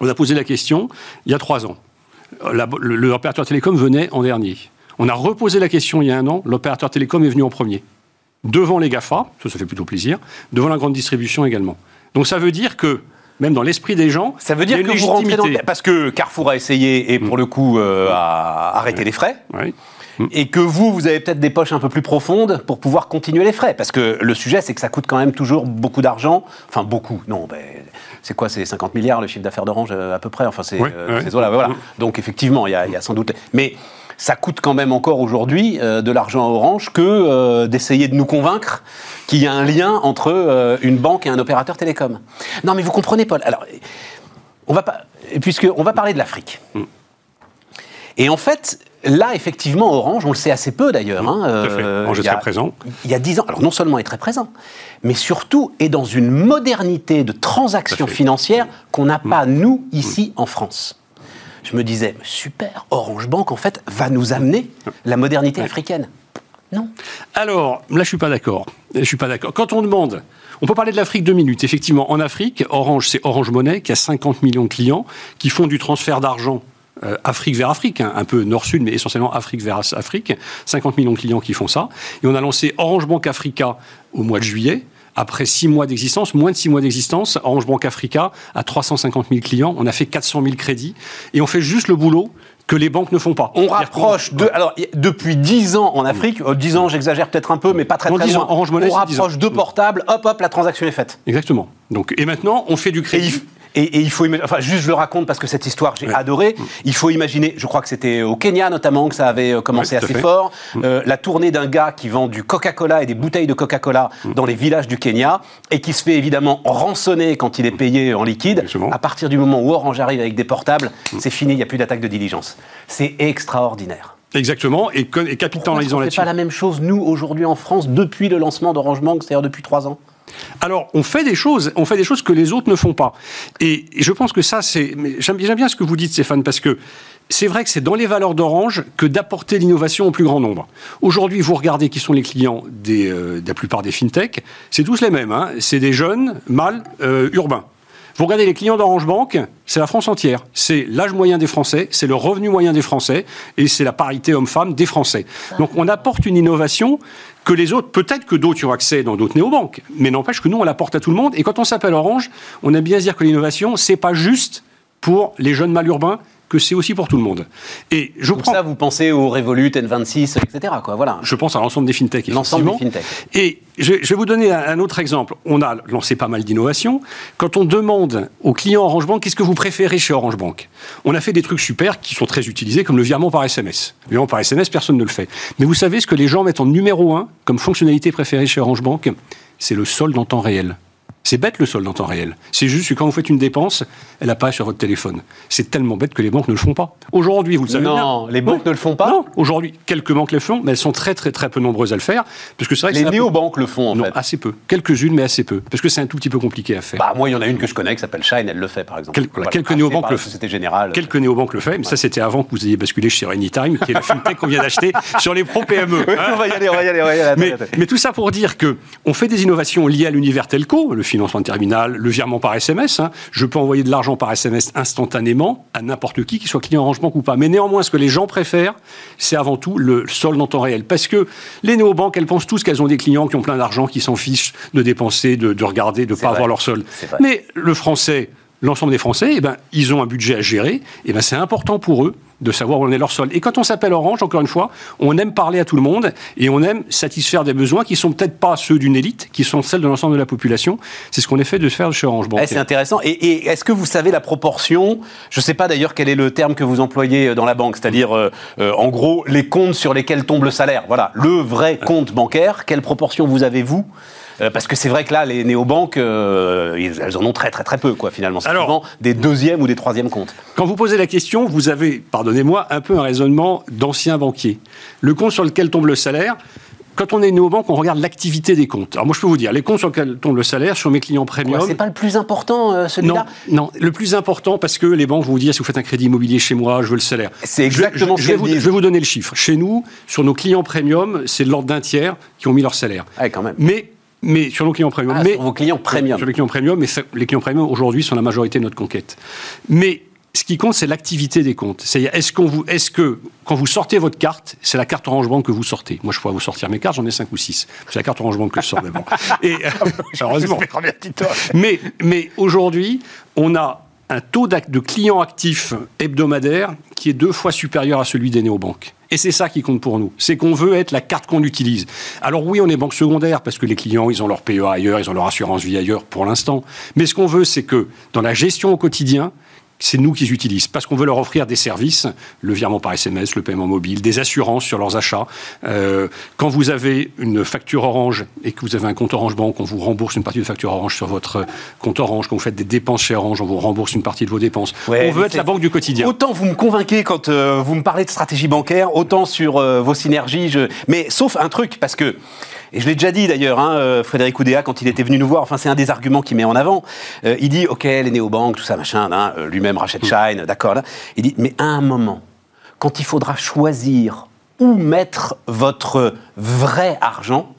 On a posé la question il y a trois ans. L'opérateur télécom venait en dernier. On a reposé la question il y a un an, l'opérateur télécom est venu en premier. Devant les GAFA, ça, ça fait plutôt plaisir, devant la grande distribution également. Donc ça veut dire que, même dans l'esprit des gens, Ça veut dire que vous rentrez dans. Parce que Carrefour a essayé et pour le coup euh, a arrêté les frais. Ouais. Et que vous, vous avez peut-être des poches un peu plus profondes pour pouvoir continuer les frais. Parce que le sujet, c'est que ça coûte quand même toujours beaucoup d'argent. Enfin, beaucoup. Non, ben, c'est quoi C'est 50 milliards le chiffre d'affaires d'Orange euh, à peu près? Enfin, c'est Ouais, euh, voilà. Donc, effectivement, il y, a- il y a sans doute. Mais ça coûte quand même encore aujourd'hui euh, de l'argent à Orange que euh, d'essayer de nous convaincre qu'il y a un lien entre euh, une banque et un opérateur télécom. Non, mais vous comprenez, Paul. Alors, on va pas, puisque on va parler de l'Afrique. Et en fait, là, effectivement, Orange, on le sait assez peu d'ailleurs. hein, tout à fait. euh, Orange est il y a- très présent. Il y a dix ans, alors non seulement est très présent, mais surtout est dans une modernité de transactions financières qu'on n'a pas, nous, ici en France. Je me disais, super, Orange Bank, en fait, va nous amener la modernité africaine. Non. Alors, là, je suis pas d'accord. Je suis pas d'accord. Quand on demande, on peut parler de l'Afrique deux minutes. Effectivement, en Afrique, Orange, c'est Orange Money qui a 50 millions de clients qui font du transfert d'argent. Euh, Afrique vers Afrique, hein, un peu nord-sud, mais essentiellement Afrique vers Afrique. 50 millions de clients qui font ça. Et on a lancé Orange Bank Africa au mois de juillet. Après six mois d'existence, moins de six mois d'existence, Orange Bank Africa a 350 000 clients. On a fait 400 000 crédits. Et on fait juste le boulot que les banques ne font pas. On rapproche de. Alors, depuis 10 ans en Afrique, euh, 10 ans, j'exagère peut-être un peu, mais pas très Non, très 10 ans, loin. Orange Money, on c'est 10 ans. rapproche deux portables, hop, hop, la transaction est faite. Exactement. Donc, et maintenant, on fait du crédit. Et, et il faut imaginer, enfin juste je le raconte parce que cette histoire j'ai Ouais. adoré. Il faut imaginer, je crois que c'était au Kenya notamment que ça avait euh, commencé à assez fait. fort, euh, la tournée d'un gars qui vend du Coca-Cola et des bouteilles de Coca-Cola dans les villages du Kenya et qui se fait évidemment rançonner quand il est payé en liquide. Exactement. À partir du moment où Orange arrive avec des portables, c'est fini, il n'y a plus d'attaque de diligence. C'est extraordinaire. Exactement, et, et capitalisant là-dessus. pas la même chose, nous, aujourd'hui en France, depuis le lancement d'Orange Bank, c'est-à-dire depuis trois ans? Alors, on fait des choses, on fait des choses que les autres ne font pas. Et, je pense que ça, c'est. J'aime bien, ce que vous dites, Stéphane, parce que c'est vrai que c'est dans les valeurs d'Orange que d'apporter l'innovation au plus grand nombre. Aujourd'hui, vous regardez qui sont les clients euh, de la plupart des fintechs, c'est tous les mêmes. hein. C'est des jeunes, mâles, euh, urbains. Vous regardez les clients d'Orange Bank, c'est la France entière. C'est l'âge moyen des Français, c'est le revenu moyen des Français, et c'est la parité homme-femme des Français. Donc on apporte une innovation que les autres, peut-être que d'autres y ont accès dans d'autres néobanques, mais n'empêche que nous, on l'apporte à tout le monde. Et quand on s'appelle Orange, on aime bien dire que l'innovation, c'est pas juste pour les jeunes mâles urbains, que c'est aussi pour tout le monde. Et je Donc prends... ça, vous pensez au Revolut, N26, etc. Quoi, voilà. Je pense à l'ensemble des fintechs. L'ensemble des fintechs. Et je, vais vous donner un, autre exemple. On a lancé pas mal d'innovations. Quand on demande aux clients Orange Bank, qu'est-ce que vous préférez chez Orange Bank? On a fait des trucs super qui sont très utilisés, comme le virement par SMS. Le virement par SMS, personne ne le fait. Mais vous savez ce que les gens mettent en numéro un comme fonctionnalité préférée chez Orange Bank? C'est le solde en temps réel. C'est bête le solde en temps réel. C'est juste que quand vous faites une dépense, elle apparaît sur votre téléphone. C'est tellement bête que les banques ne le font pas. Aujourd'hui, vous le savez bien. Non, les banques Oui. ne le font pas Non, aujourd'hui, quelques banques le font, mais elles sont très très très peu nombreuses à le faire. Parce que c'est vrai que Les un peu- néobanques le font, en Non, fait. assez peu. Quelques-unes, mais assez peu. Parce que c'est un tout petit peu compliqué à faire. Bah, moi, il y en a une que je connais qui s'appelle Shine, elle le fait, par exemple. Quel- voilà, quelques acheté néobanques le font. Société Générale. Quelques néobanques le font, mais ça c'était avant que vous ayez basculé chez Anytime, qui est la fintech qu'on vient d'acheter sur les pro PME. Oui, hein. on va y aller, on va y aller, on va y aller. Attends, Mais, attends. mais tout ça pour dire que on fait des innovations liées à l'univers telco, le financement terminal, le virement par SMS. hein. Je peux envoyer de l'argent par SMS instantanément à n'importe qui, qu'il soit client Orange Bank ou pas. Mais néanmoins, ce que les gens préfèrent, c'est avant tout le solde en temps réel. Parce que les néobanques, elles pensent tous qu'elles ont des clients qui ont plein d'argent, qui s'en fichent de dépenser, de, de regarder, de ne pas vrai. avoir leur solde. Mais le français, l'ensemble des Français, eh ben, ils ont un budget à gérer. Et ben, c'est important pour eux de savoir où en est leur solde. Et quand on s'appelle Orange, encore une fois, on aime parler à tout le monde et on aime satisfaire des besoins qui sont peut-être pas ceux d'une élite, qui sont celles de l'ensemble de la population. C'est ce qu'on essaie de faire chez Orange Bank. Eh, c'est intéressant. Et, et est-ce que vous savez la proportion? Je ne sais pas d'ailleurs quel est le terme que vous employez euh, dans la banque, c'est-à-dire euh, euh, en gros les comptes sur lesquels tombe le salaire. Voilà, le vrai compte bancaire. Quelle proportion vous avez vous Euh, parce que c'est vrai que là, les néobanques, euh, elles en ont très très très peu, quoi, finalement. C'est Alors- souvent des deuxièmes ou des troisièmes comptes. Quand vous posez la question, vous avez, pardonnez-moi, un peu un raisonnement d'ancien banquier. Le compte sur lequel tombe le salaire, quand on est néobanque, on regarde l'activité des comptes. Alors moi, je peux vous dire, les comptes sur lesquels tombe le salaire, sur mes clients premium, c'est pas le plus important, euh, celui-là? Non, le plus important, parce que les banques vont vous dire, si vous faites un crédit immobilier chez moi, je veux le salaire. C'est Je vais- exactement je, ce vais qu'elles vous, je vais vous donner le chiffre. Chez nous, sur nos clients premium, c'est de l'ordre d'un tiers qui ont mis leur salaire. Ouais, quand même. Mais, mais sur nos clients premium. Ah, mais, sur vos clients premium. Sur les clients premium, mais les clients premium, aujourd'hui, sont la majorité de notre conquête. Mais ce qui compte, c'est l'activité des comptes. C'est-à-dire, est-ce, qu'on vous, est-ce que, quand vous sortez votre carte, c'est la carte Orange Bank que vous sortez? Moi, je pourrais vous sortir mes cartes, j'en ai 5 ou 6. C'est la carte Orange Bank que je sors, bon. Et, heureusement. Mais, mais aujourd'hui, on a un taux de clients actifs hebdomadaire qui est deux fois supérieur à celui des néobanques. Et c'est ça qui compte pour nous. C'est qu'on veut être la carte qu'on utilise. Alors oui, on est banque secondaire parce que les clients, ils ont leur PEA ailleurs, ils ont leur assurance vie ailleurs pour l'instant. Mais ce qu'on veut, c'est que dans la gestion au quotidien, c'est nous qu'ils utilisent parce qu'on veut leur offrir des services, le virement par SMS, le paiement mobile, des assurances sur leurs achats. Euh, quand vous avez une facture Orange et que vous avez un compte Orange Bank, on vous rembourse une partie de facture Orange sur votre compte Orange. Quand vous faites des dépenses chez Orange, on vous rembourse une partie de vos dépenses. Ouais, on veut être la banque du quotidien. Autant vous me convainquez quand euh, vous me parlez de stratégie bancaire, autant sur euh, vos synergies. Je... Mais sauf un truc, parce que, et je l'ai déjà dit d'ailleurs, hein, euh, Frédéric Oudéa, quand il était venu nous voir, enfin c'est un des arguments qu'il met en avant, euh, il dit, ok, les néobanques, tout ça, machin, hein, euh, lui-même rachète Shine, d'accord, il dit, mais à un moment, quand il faudra choisir où mettre votre vrai argent,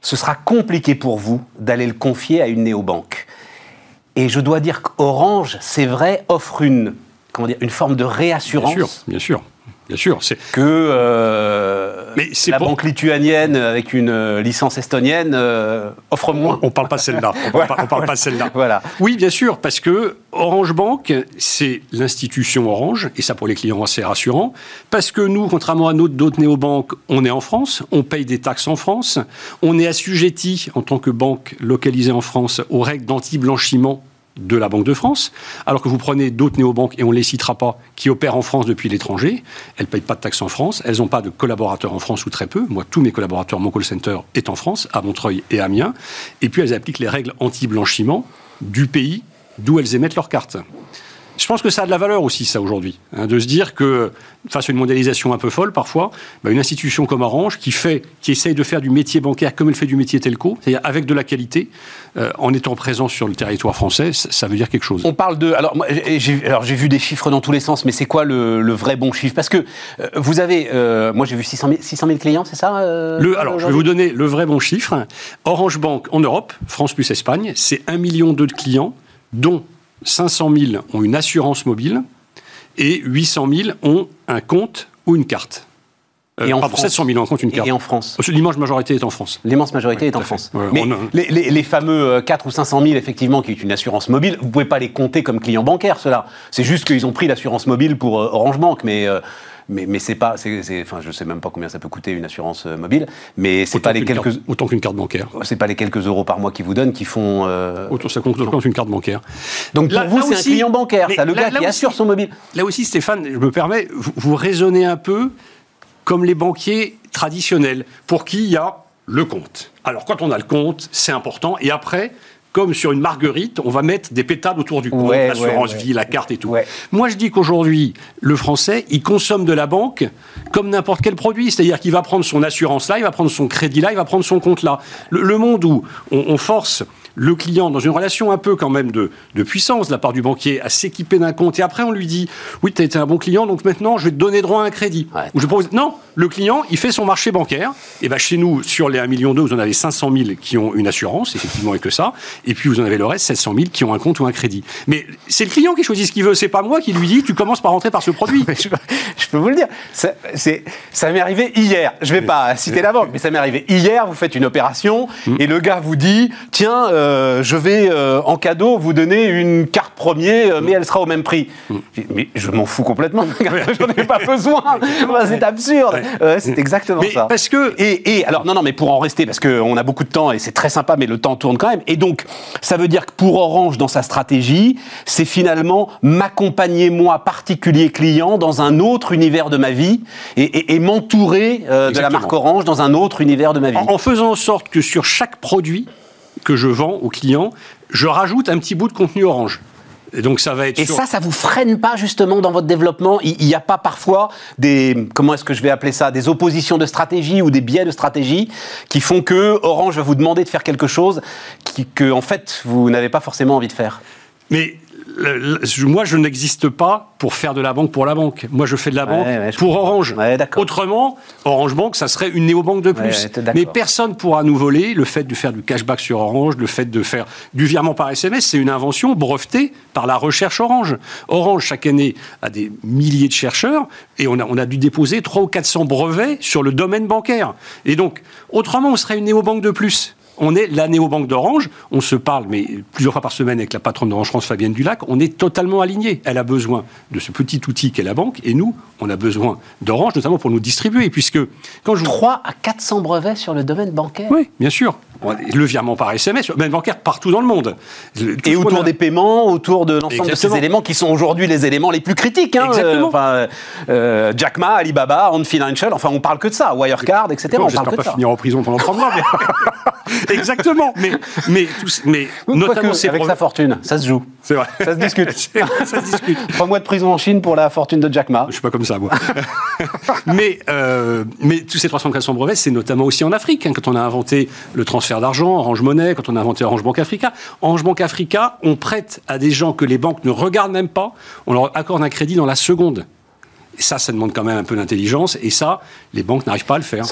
ce sera compliqué pour vous d'aller le confier à une néobanque. Et je dois dire qu'Orange, c'est vrai, offre une, comment dire, une forme de Bien réassurance. sûr, bien sûr, bien sûr. C'est que euh, Mais la pour- banque lituanienne avec une euh, licence estonienne euh, offre moins. On parle pas celle-là. On parle, pas- on parle pas de celle-là. Voilà. Oui, bien sûr, parce que Orange Bank, c'est l'institution Orange, et ça pour les clients c'est rassurant, parce que nous, contrairement à d'autres néobanques, on est en France, on paye des taxes en France, on est assujetti en tant que banque localisée en France aux règles d'anti-blanchiment de la Banque de France, alors que vous prenez d'autres néobanques, et on ne les citera pas, qui opèrent en France depuis l'étranger, elles ne payent pas de taxes en France, elles n'ont pas de collaborateurs en France ou très peu. Moi, tous mes collaborateurs, mon call center est en France, à Montreuil et à Amiens, et puis elles appliquent les règles anti-blanchiment du pays d'où elles émettent leurs cartes. Je pense que ça a de la valeur aussi, ça, aujourd'hui. hein, de se dire que, face à une mondialisation un peu folle, parfois, bah, une institution comme Orange, qui, fait, qui essaye de faire du métier bancaire comme elle fait du métier telco, c'est-à-dire avec de la qualité, euh, en étant présent sur le territoire français, ça, ça veut dire quelque chose. On parle de. Alors, j'ai vu des chiffres dans tous les sens, mais c'est quoi le, le vrai bon chiffre? Parce que euh, vous avez. euh, moi, j'ai vu 600 000, 600 000 clients, c'est ça Le, alors, je vais vous donner le vrai bon chiffre. Orange Bank en Europe, France plus Espagne, c'est 1,2 million de clients, dont 500 000 ont une assurance mobile et 800 000 ont un compte ou une carte. Euh, Et en pardon, France 700 000 ont un compte ou une carte. Et en France L'immense majorité est en France. L'immense majorité Ouais, est en. France. Ouais, Mais on a- les, les- les fameux euh, 4 ou 500 000, effectivement, qui est une assurance mobile, vous pouvez pas les compter comme clients bancaires, ceux-là. C'est juste qu'ils ont pris l'assurance mobile pour euh, Orange Bank, mais. euh, mais, mais c'est pas, c'est, enfin, je sais même pas combien ça peut coûter une assurance euh, mobile, mais c'est pas les quelques, carte- autant qu'une carte bancaire. c'est pas les quelques euros par mois qu'ils vous donnent qui font. euh, Autant ça compte autant qu'une carte bancaire. Donc pour Là- vous, c'est un aussi- client bancaire, ça, le là- gars là qui aussi- assure son mobile. Là aussi, Stéphane, je me permets, vous, vous raisonnez un peu comme les banquiers traditionnels, pour qui il y a le compte. Alors, quand on a le compte, c'est important. Et après, comme sur une marguerite, on va mettre des pétales autour du compte, Ouais, l'assurance ouais, ouais. vie, la carte et tout. Moi, je dis qu'aujourd'hui, le Français, il consomme de la banque comme n'importe quel produit. C'est-à-dire qu'il va prendre son assurance là, il va prendre son crédit là, il va prendre son compte là. Le, le monde où on, on force le client dans une relation un peu quand même de, de puissance de la part du banquier à s'équiper d'un compte. Et après on lui dit oui tu as été un bon client donc maintenant je vais te donner droit à un crédit. Ouais. ou je propose non le client il fait son marché bancaire. Et ben chez nous sur les 1 million vous en avez 500 000 qui ont une assurance effectivement et que ça. Et puis vous en avez le reste 700 000 qui ont un compte ou un crédit. Mais c'est le client qui choisit ce qu'il veut. C'est pas moi qui lui dis tu commences par rentrer par ce produit. Je, je peux vous le dire, ça, c'est- ça m'est arrivé hier. Je vais pas citer la banque, mais ça m'est arrivé hier. Vous faites une opération et le gars vous dit Tiens, euh, je vais euh, en cadeau vous donner une carte premier, euh, mais elle sera au même prix. Dit, Mais je m'en fous complètement. J'en ai pas besoin. Bah, c'est absurde. Ouais, c'est exactement Mais ça. parce que- Et, et alors, non, non, mais pour en rester, parce qu'on a beaucoup de temps et c'est très sympa, mais le temps tourne quand même. Et donc, ça veut dire que pour Orange, dans sa stratégie, c'est finalement m'accompagner, moi, particulier client, dans un autre univers de ma vie et, et- et m'entourer euh, de la Exactement. marque Orange dans un autre univers de ma vie. en, en faisant en sorte que sur chaque produit que je vends aux clients je rajoute un petit bout de contenu orange et donc ça va être Et ça, ça vous freine pas justement dans votre développement? Il n'y a pas parfois des, comment est-ce que je vais appeler ça, des oppositions de stratégie ou des biais de stratégie qui font que Orange va vous demander de faire quelque chose qui, que en fait vous n'avez pas forcément envie de faire? Mais moi, je n'existe pas pour faire de la banque pour la banque. Moi, je fais de la banque ouais, pour comprends. Orange. Ouais. Autrement, Orange Bank, ça serait une néobanque de plus. Mais personne pourra nous voler le fait de faire du cashback sur Orange, le fait de faire du virement par SMS. C'est une invention brevetée par la recherche Orange. Orange, chaque année, a des milliers de chercheurs et on a, on a dû déposer 300 ou 400 brevets sur le domaine bancaire. Et donc, autrement, on serait une néobanque de plus. On est la néobanque d'Orange. On se parle, mais plusieurs fois par semaine avec la patronne d'Orange France, Fabienne Dulac. On est totalement alignés. Elle a besoin de ce petit outil qu'est la banque. Et nous, on a besoin d'Orange, notamment pour nous distribuer. Puisque, quand je vous 3 à 400 brevets sur le domaine bancaire. oui, bien sûr. Le virement par SMS, même bancaire partout dans le monde. Tout Et autour a- des paiements, autour de l'ensemble de ces éléments qui sont aujourd'hui les éléments les plus critiques. Hein, Exactement. Euh, enfin, euh, Jack Ma, Alibaba, Ant Financial, enfin on parle que de ça, Wirecard, etc. Bon, on parle que pas de ça. finir en prison pendant trois mois. mais- Exactement. Mais, mais, tous- mais notamment ces avec problèmes- sa fortune, ça se joue. C'est vrai. Ça se discute. Ça se discute. Trois mois de prison en Chine pour la fortune de Jack Ma. Je suis pas comme ça, moi. mais, euh, mais tous ces 300 400 brevets, c'est notamment aussi en Afrique. hein, quand on a inventé le transfert d'argent, Orange Monnaie, quand on a inventé Orange Bank Africa. Orange Bank Africa, on prête à des gens que les banques ne regardent même pas, on leur accorde un crédit dans la seconde. Et ça, ça demande quand même un peu d'intelligence. Et ça, les banques n'arrivent pas à le faire.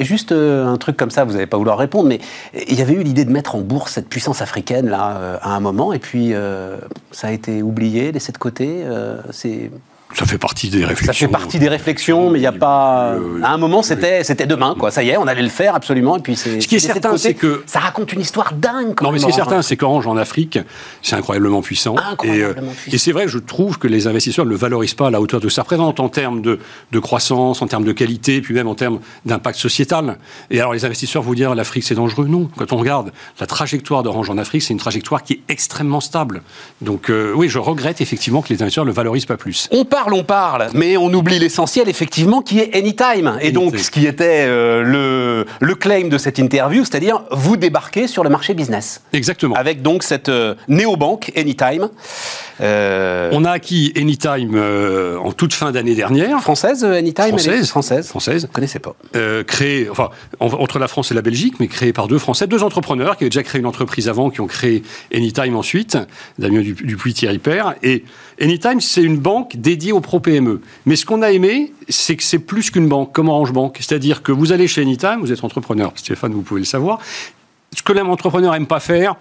Juste euh, un truc comme ça, vous n'allez pas vouloir répondre, mais il y avait eu l'idée de mettre en bourse cette puissance africaine là euh, à un moment, et puis euh, ça a été oublié, laissé de côté. c'est Ça fait partie des Ça réflexions. fait partie des réflexions, mais il n'y a pas. Euh, À un moment, c'était c'était demain, quoi. Ça y est, on allait le faire absolument, et puis c'est. Ce qui est certain, c'est que- ça raconte une histoire dingue. Quand Non, mais ce qui est Orange. certain, c'est qu'Orange en Afrique, c'est incroyablement puissant. Incroyablement et euh, puissant. et c'est vrai je trouve que les investisseurs ne le valorisent pas à la hauteur de ça représente en termes de, de croissance, en termes de qualité, puis même en termes d'impact sociétal. Et alors, les investisseurs vous dire l'Afrique c'est dangereux. Non. Quand on regarde la trajectoire d'Orange en Afrique, c'est une trajectoire qui est extrêmement stable. Donc, euh, oui, je regrette effectivement que les investisseurs ne le valorisent pas plus. On parle parle, on parle, mais on oublie l'essentiel, effectivement, qui est Anytime. Et donc, ce qui était euh, le, le claim de cette interview, c'est-à-dire vous débarquez sur le marché business. Exactement. Avec donc cette euh, néobanque Anytime. Euh, on a acquis Anytime euh, en toute fin d'année dernière. Française, Anytime Française. Française. Française. Je ne connaissais pas. créée, enfin, entre la France et la Belgique, mais créée par deux Français, deux entrepreneurs qui avaient déjà créé une entreprise avant, qui ont créé Anytime ensuite, Damien Dupuis, Thierry Père. Et Anytime, c'est une banque dédiée aux pro-PME. Mais ce qu'on a aimé, c'est que c'est plus qu'une banque, comme Orange Bank. C'est-à-dire que vous allez chez Anytime, vous êtes entrepreneur, Stéphane, vous pouvez le savoir. Ce que l'entrepreneur n'aime pas faire,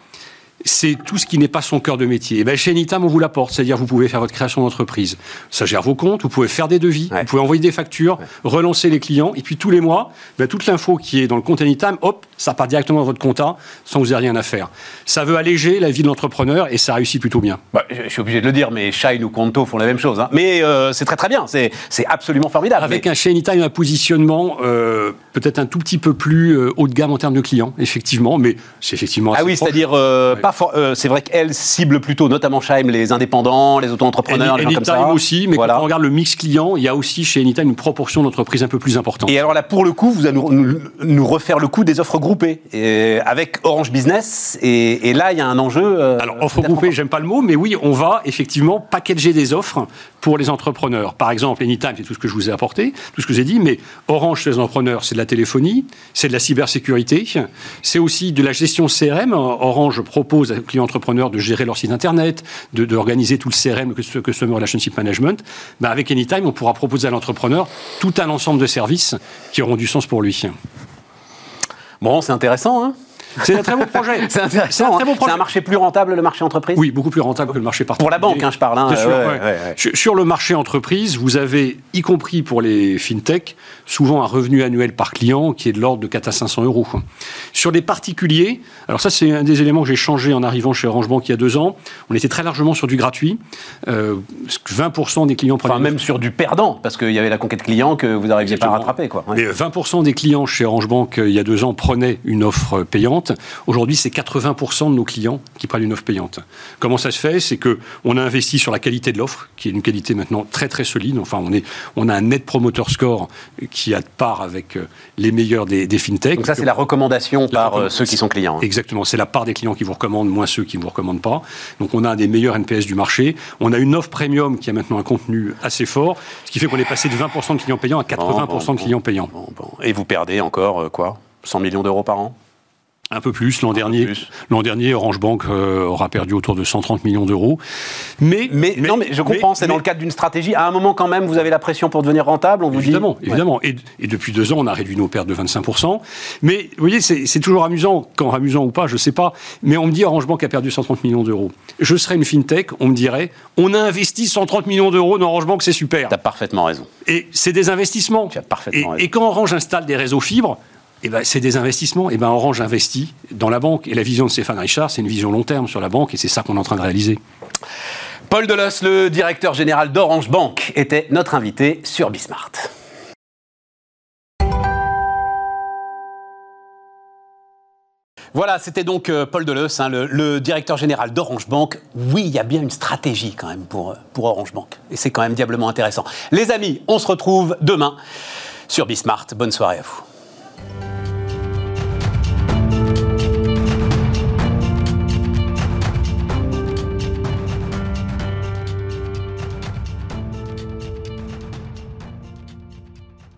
c'est tout ce qui n'est pas son cœur de métier. Et eh ben chez Nitam, on vous l'apporte, c'est-à-dire vous pouvez faire votre création d'entreprise. Ça gère vos comptes, vous pouvez faire des devis, vous pouvez envoyer des factures, relancer les clients, et puis tous les mois, ben, toute l'info qui est dans le compte Anytime, hop, ça part directement dans votre compta sans que vous ayez rien à faire. Ça veut alléger la vie de l'entrepreneur et ça réussit plutôt bien. Bah, je suis obligé de le dire, mais Shine ou Conto font la même chose. Hein. Mais euh, c'est très très bien, c'est absolument formidable. Avec un chez Anytime, un positionnement euh, peut-être un tout petit peu plus euh, haut de gamme en termes de clients, effectivement, mais c'est effectivement. Ah oui, c'est-à-dire pas euh, c'est vrai qu'elle cible plutôt, notamment Scheim, les indépendants, les auto-entrepreneurs, les gens comme ça. aussi, mais quand on regarde le mix client, il y a aussi chez Anytime une proportion d'entreprises un peu plus importante. Et alors là, pour le coup, vous allez nous, refaire le coup des offres groupées et avec Orange Business. Et, là, il y a un enjeu. Euh, alors, offres groupées, j'aime pas le mot, mais oui, on va effectivement packager des offres pour les entrepreneurs. Par exemple, Anytime, c'est tout ce que je vous ai apporté, tout ce que j'ai dit, mais Orange chez les entrepreneurs, c'est de la téléphonie, c'est de la cybersécurité, c'est aussi de la gestion CRM. Orange propose aux clients entrepreneurs de gérer leur site internet, d'organiser tout le CRM, que ce que ce Relationship Management. Ben avec Anytime, on pourra proposer à l'entrepreneur tout un ensemble de services qui auront du sens pour lui. Bon, c'est intéressant, hein? C'est un très bon projet. c'est intéressant. Hein. C'est un, marché plus rentable, le marché entreprise? Oui, beaucoup plus rentable que le marché particulier. Pour la banque, hein, je parle. Hein. Sur le marché entreprise, vous avez, y compris pour les fintech, souvent un revenu annuel par client qui est de l'ordre de 4 à 500 euros. Sur les particuliers, alors ça c'est un des éléments que j'ai changé en arrivant chez Orange Bank il y a deux ans, on était très largement sur du gratuit. 20% euh, des clients prenaient... Enfin, même sur du perdant, parce qu'il y avait la conquête client que vous n'arriviez pas à rattraper. Quoi. Mais 20% des clients chez Orange Bank euh, il y a deux ans prenaient une offre payante. Aujourd'hui, c'est 80% de nos clients qui prennent une offre payante. Comment ça se fait? C'est que on a investi sur la qualité de l'offre, qui est une qualité maintenant très très solide. Enfin, on, est, on a un net promoter score qui a de part avec euh, les meilleurs des, des fintechs. Donc ça, c'est la recommandation par euh, ceux qui sont clients. Hein. Exactement. C'est la part des clients qui vous recommandent, moins ceux qui ne vous recommandent pas. Donc on a un des meilleurs NPS du marché. On a une offre premium qui a maintenant un contenu assez fort, ce qui fait qu'on est passé de 20% de clients payants à 80% de clients payants. Et vous perdez encore euh, quoi? 100 millions d'euros par an? Un peu plus l'an dernier. L'an dernier, Orange Bank euh, aura perdu autour de 130 millions d'euros. Mais, mais, non, mais je comprends, c'est dans le cadre d'une stratégie. À un moment, quand même, vous avez la pression pour devenir rentable. On vous évidemment, évidemment. Et, depuis deux ans, on a réduit nos pertes de 25% Mais vous voyez, c'est toujours amusant, quand amusant ou pas, je sais pas. Mais on me dit Orange Bank a perdu 130 millions d'euros. Je serais une fintech, on me dirait, on a investi 130 millions d'euros dans Orange Bank, c'est super. Tu as parfaitement raison. Et c'est des investissements. Tu as parfaitement et, et quand Orange installe des réseaux fibres, eh ben, c'est des investissements. Eh ben, Orange investit dans la banque. Et la vision de Stéphane Richard, c'est une vision long terme sur la banque, et c'est ça qu'on est en train de réaliser. Paul Delos, le directeur général d'Orange Bank, était notre invité sur Bismart. Voilà, c'était donc euh, Paul Delos, hein, le, directeur général d'Orange Bank. Oui, il y a bien une stratégie quand même pour, pour Orange Bank. Et c'est quand même diablement intéressant. Les amis, on se retrouve demain sur Bismart. Bonne soirée à vous.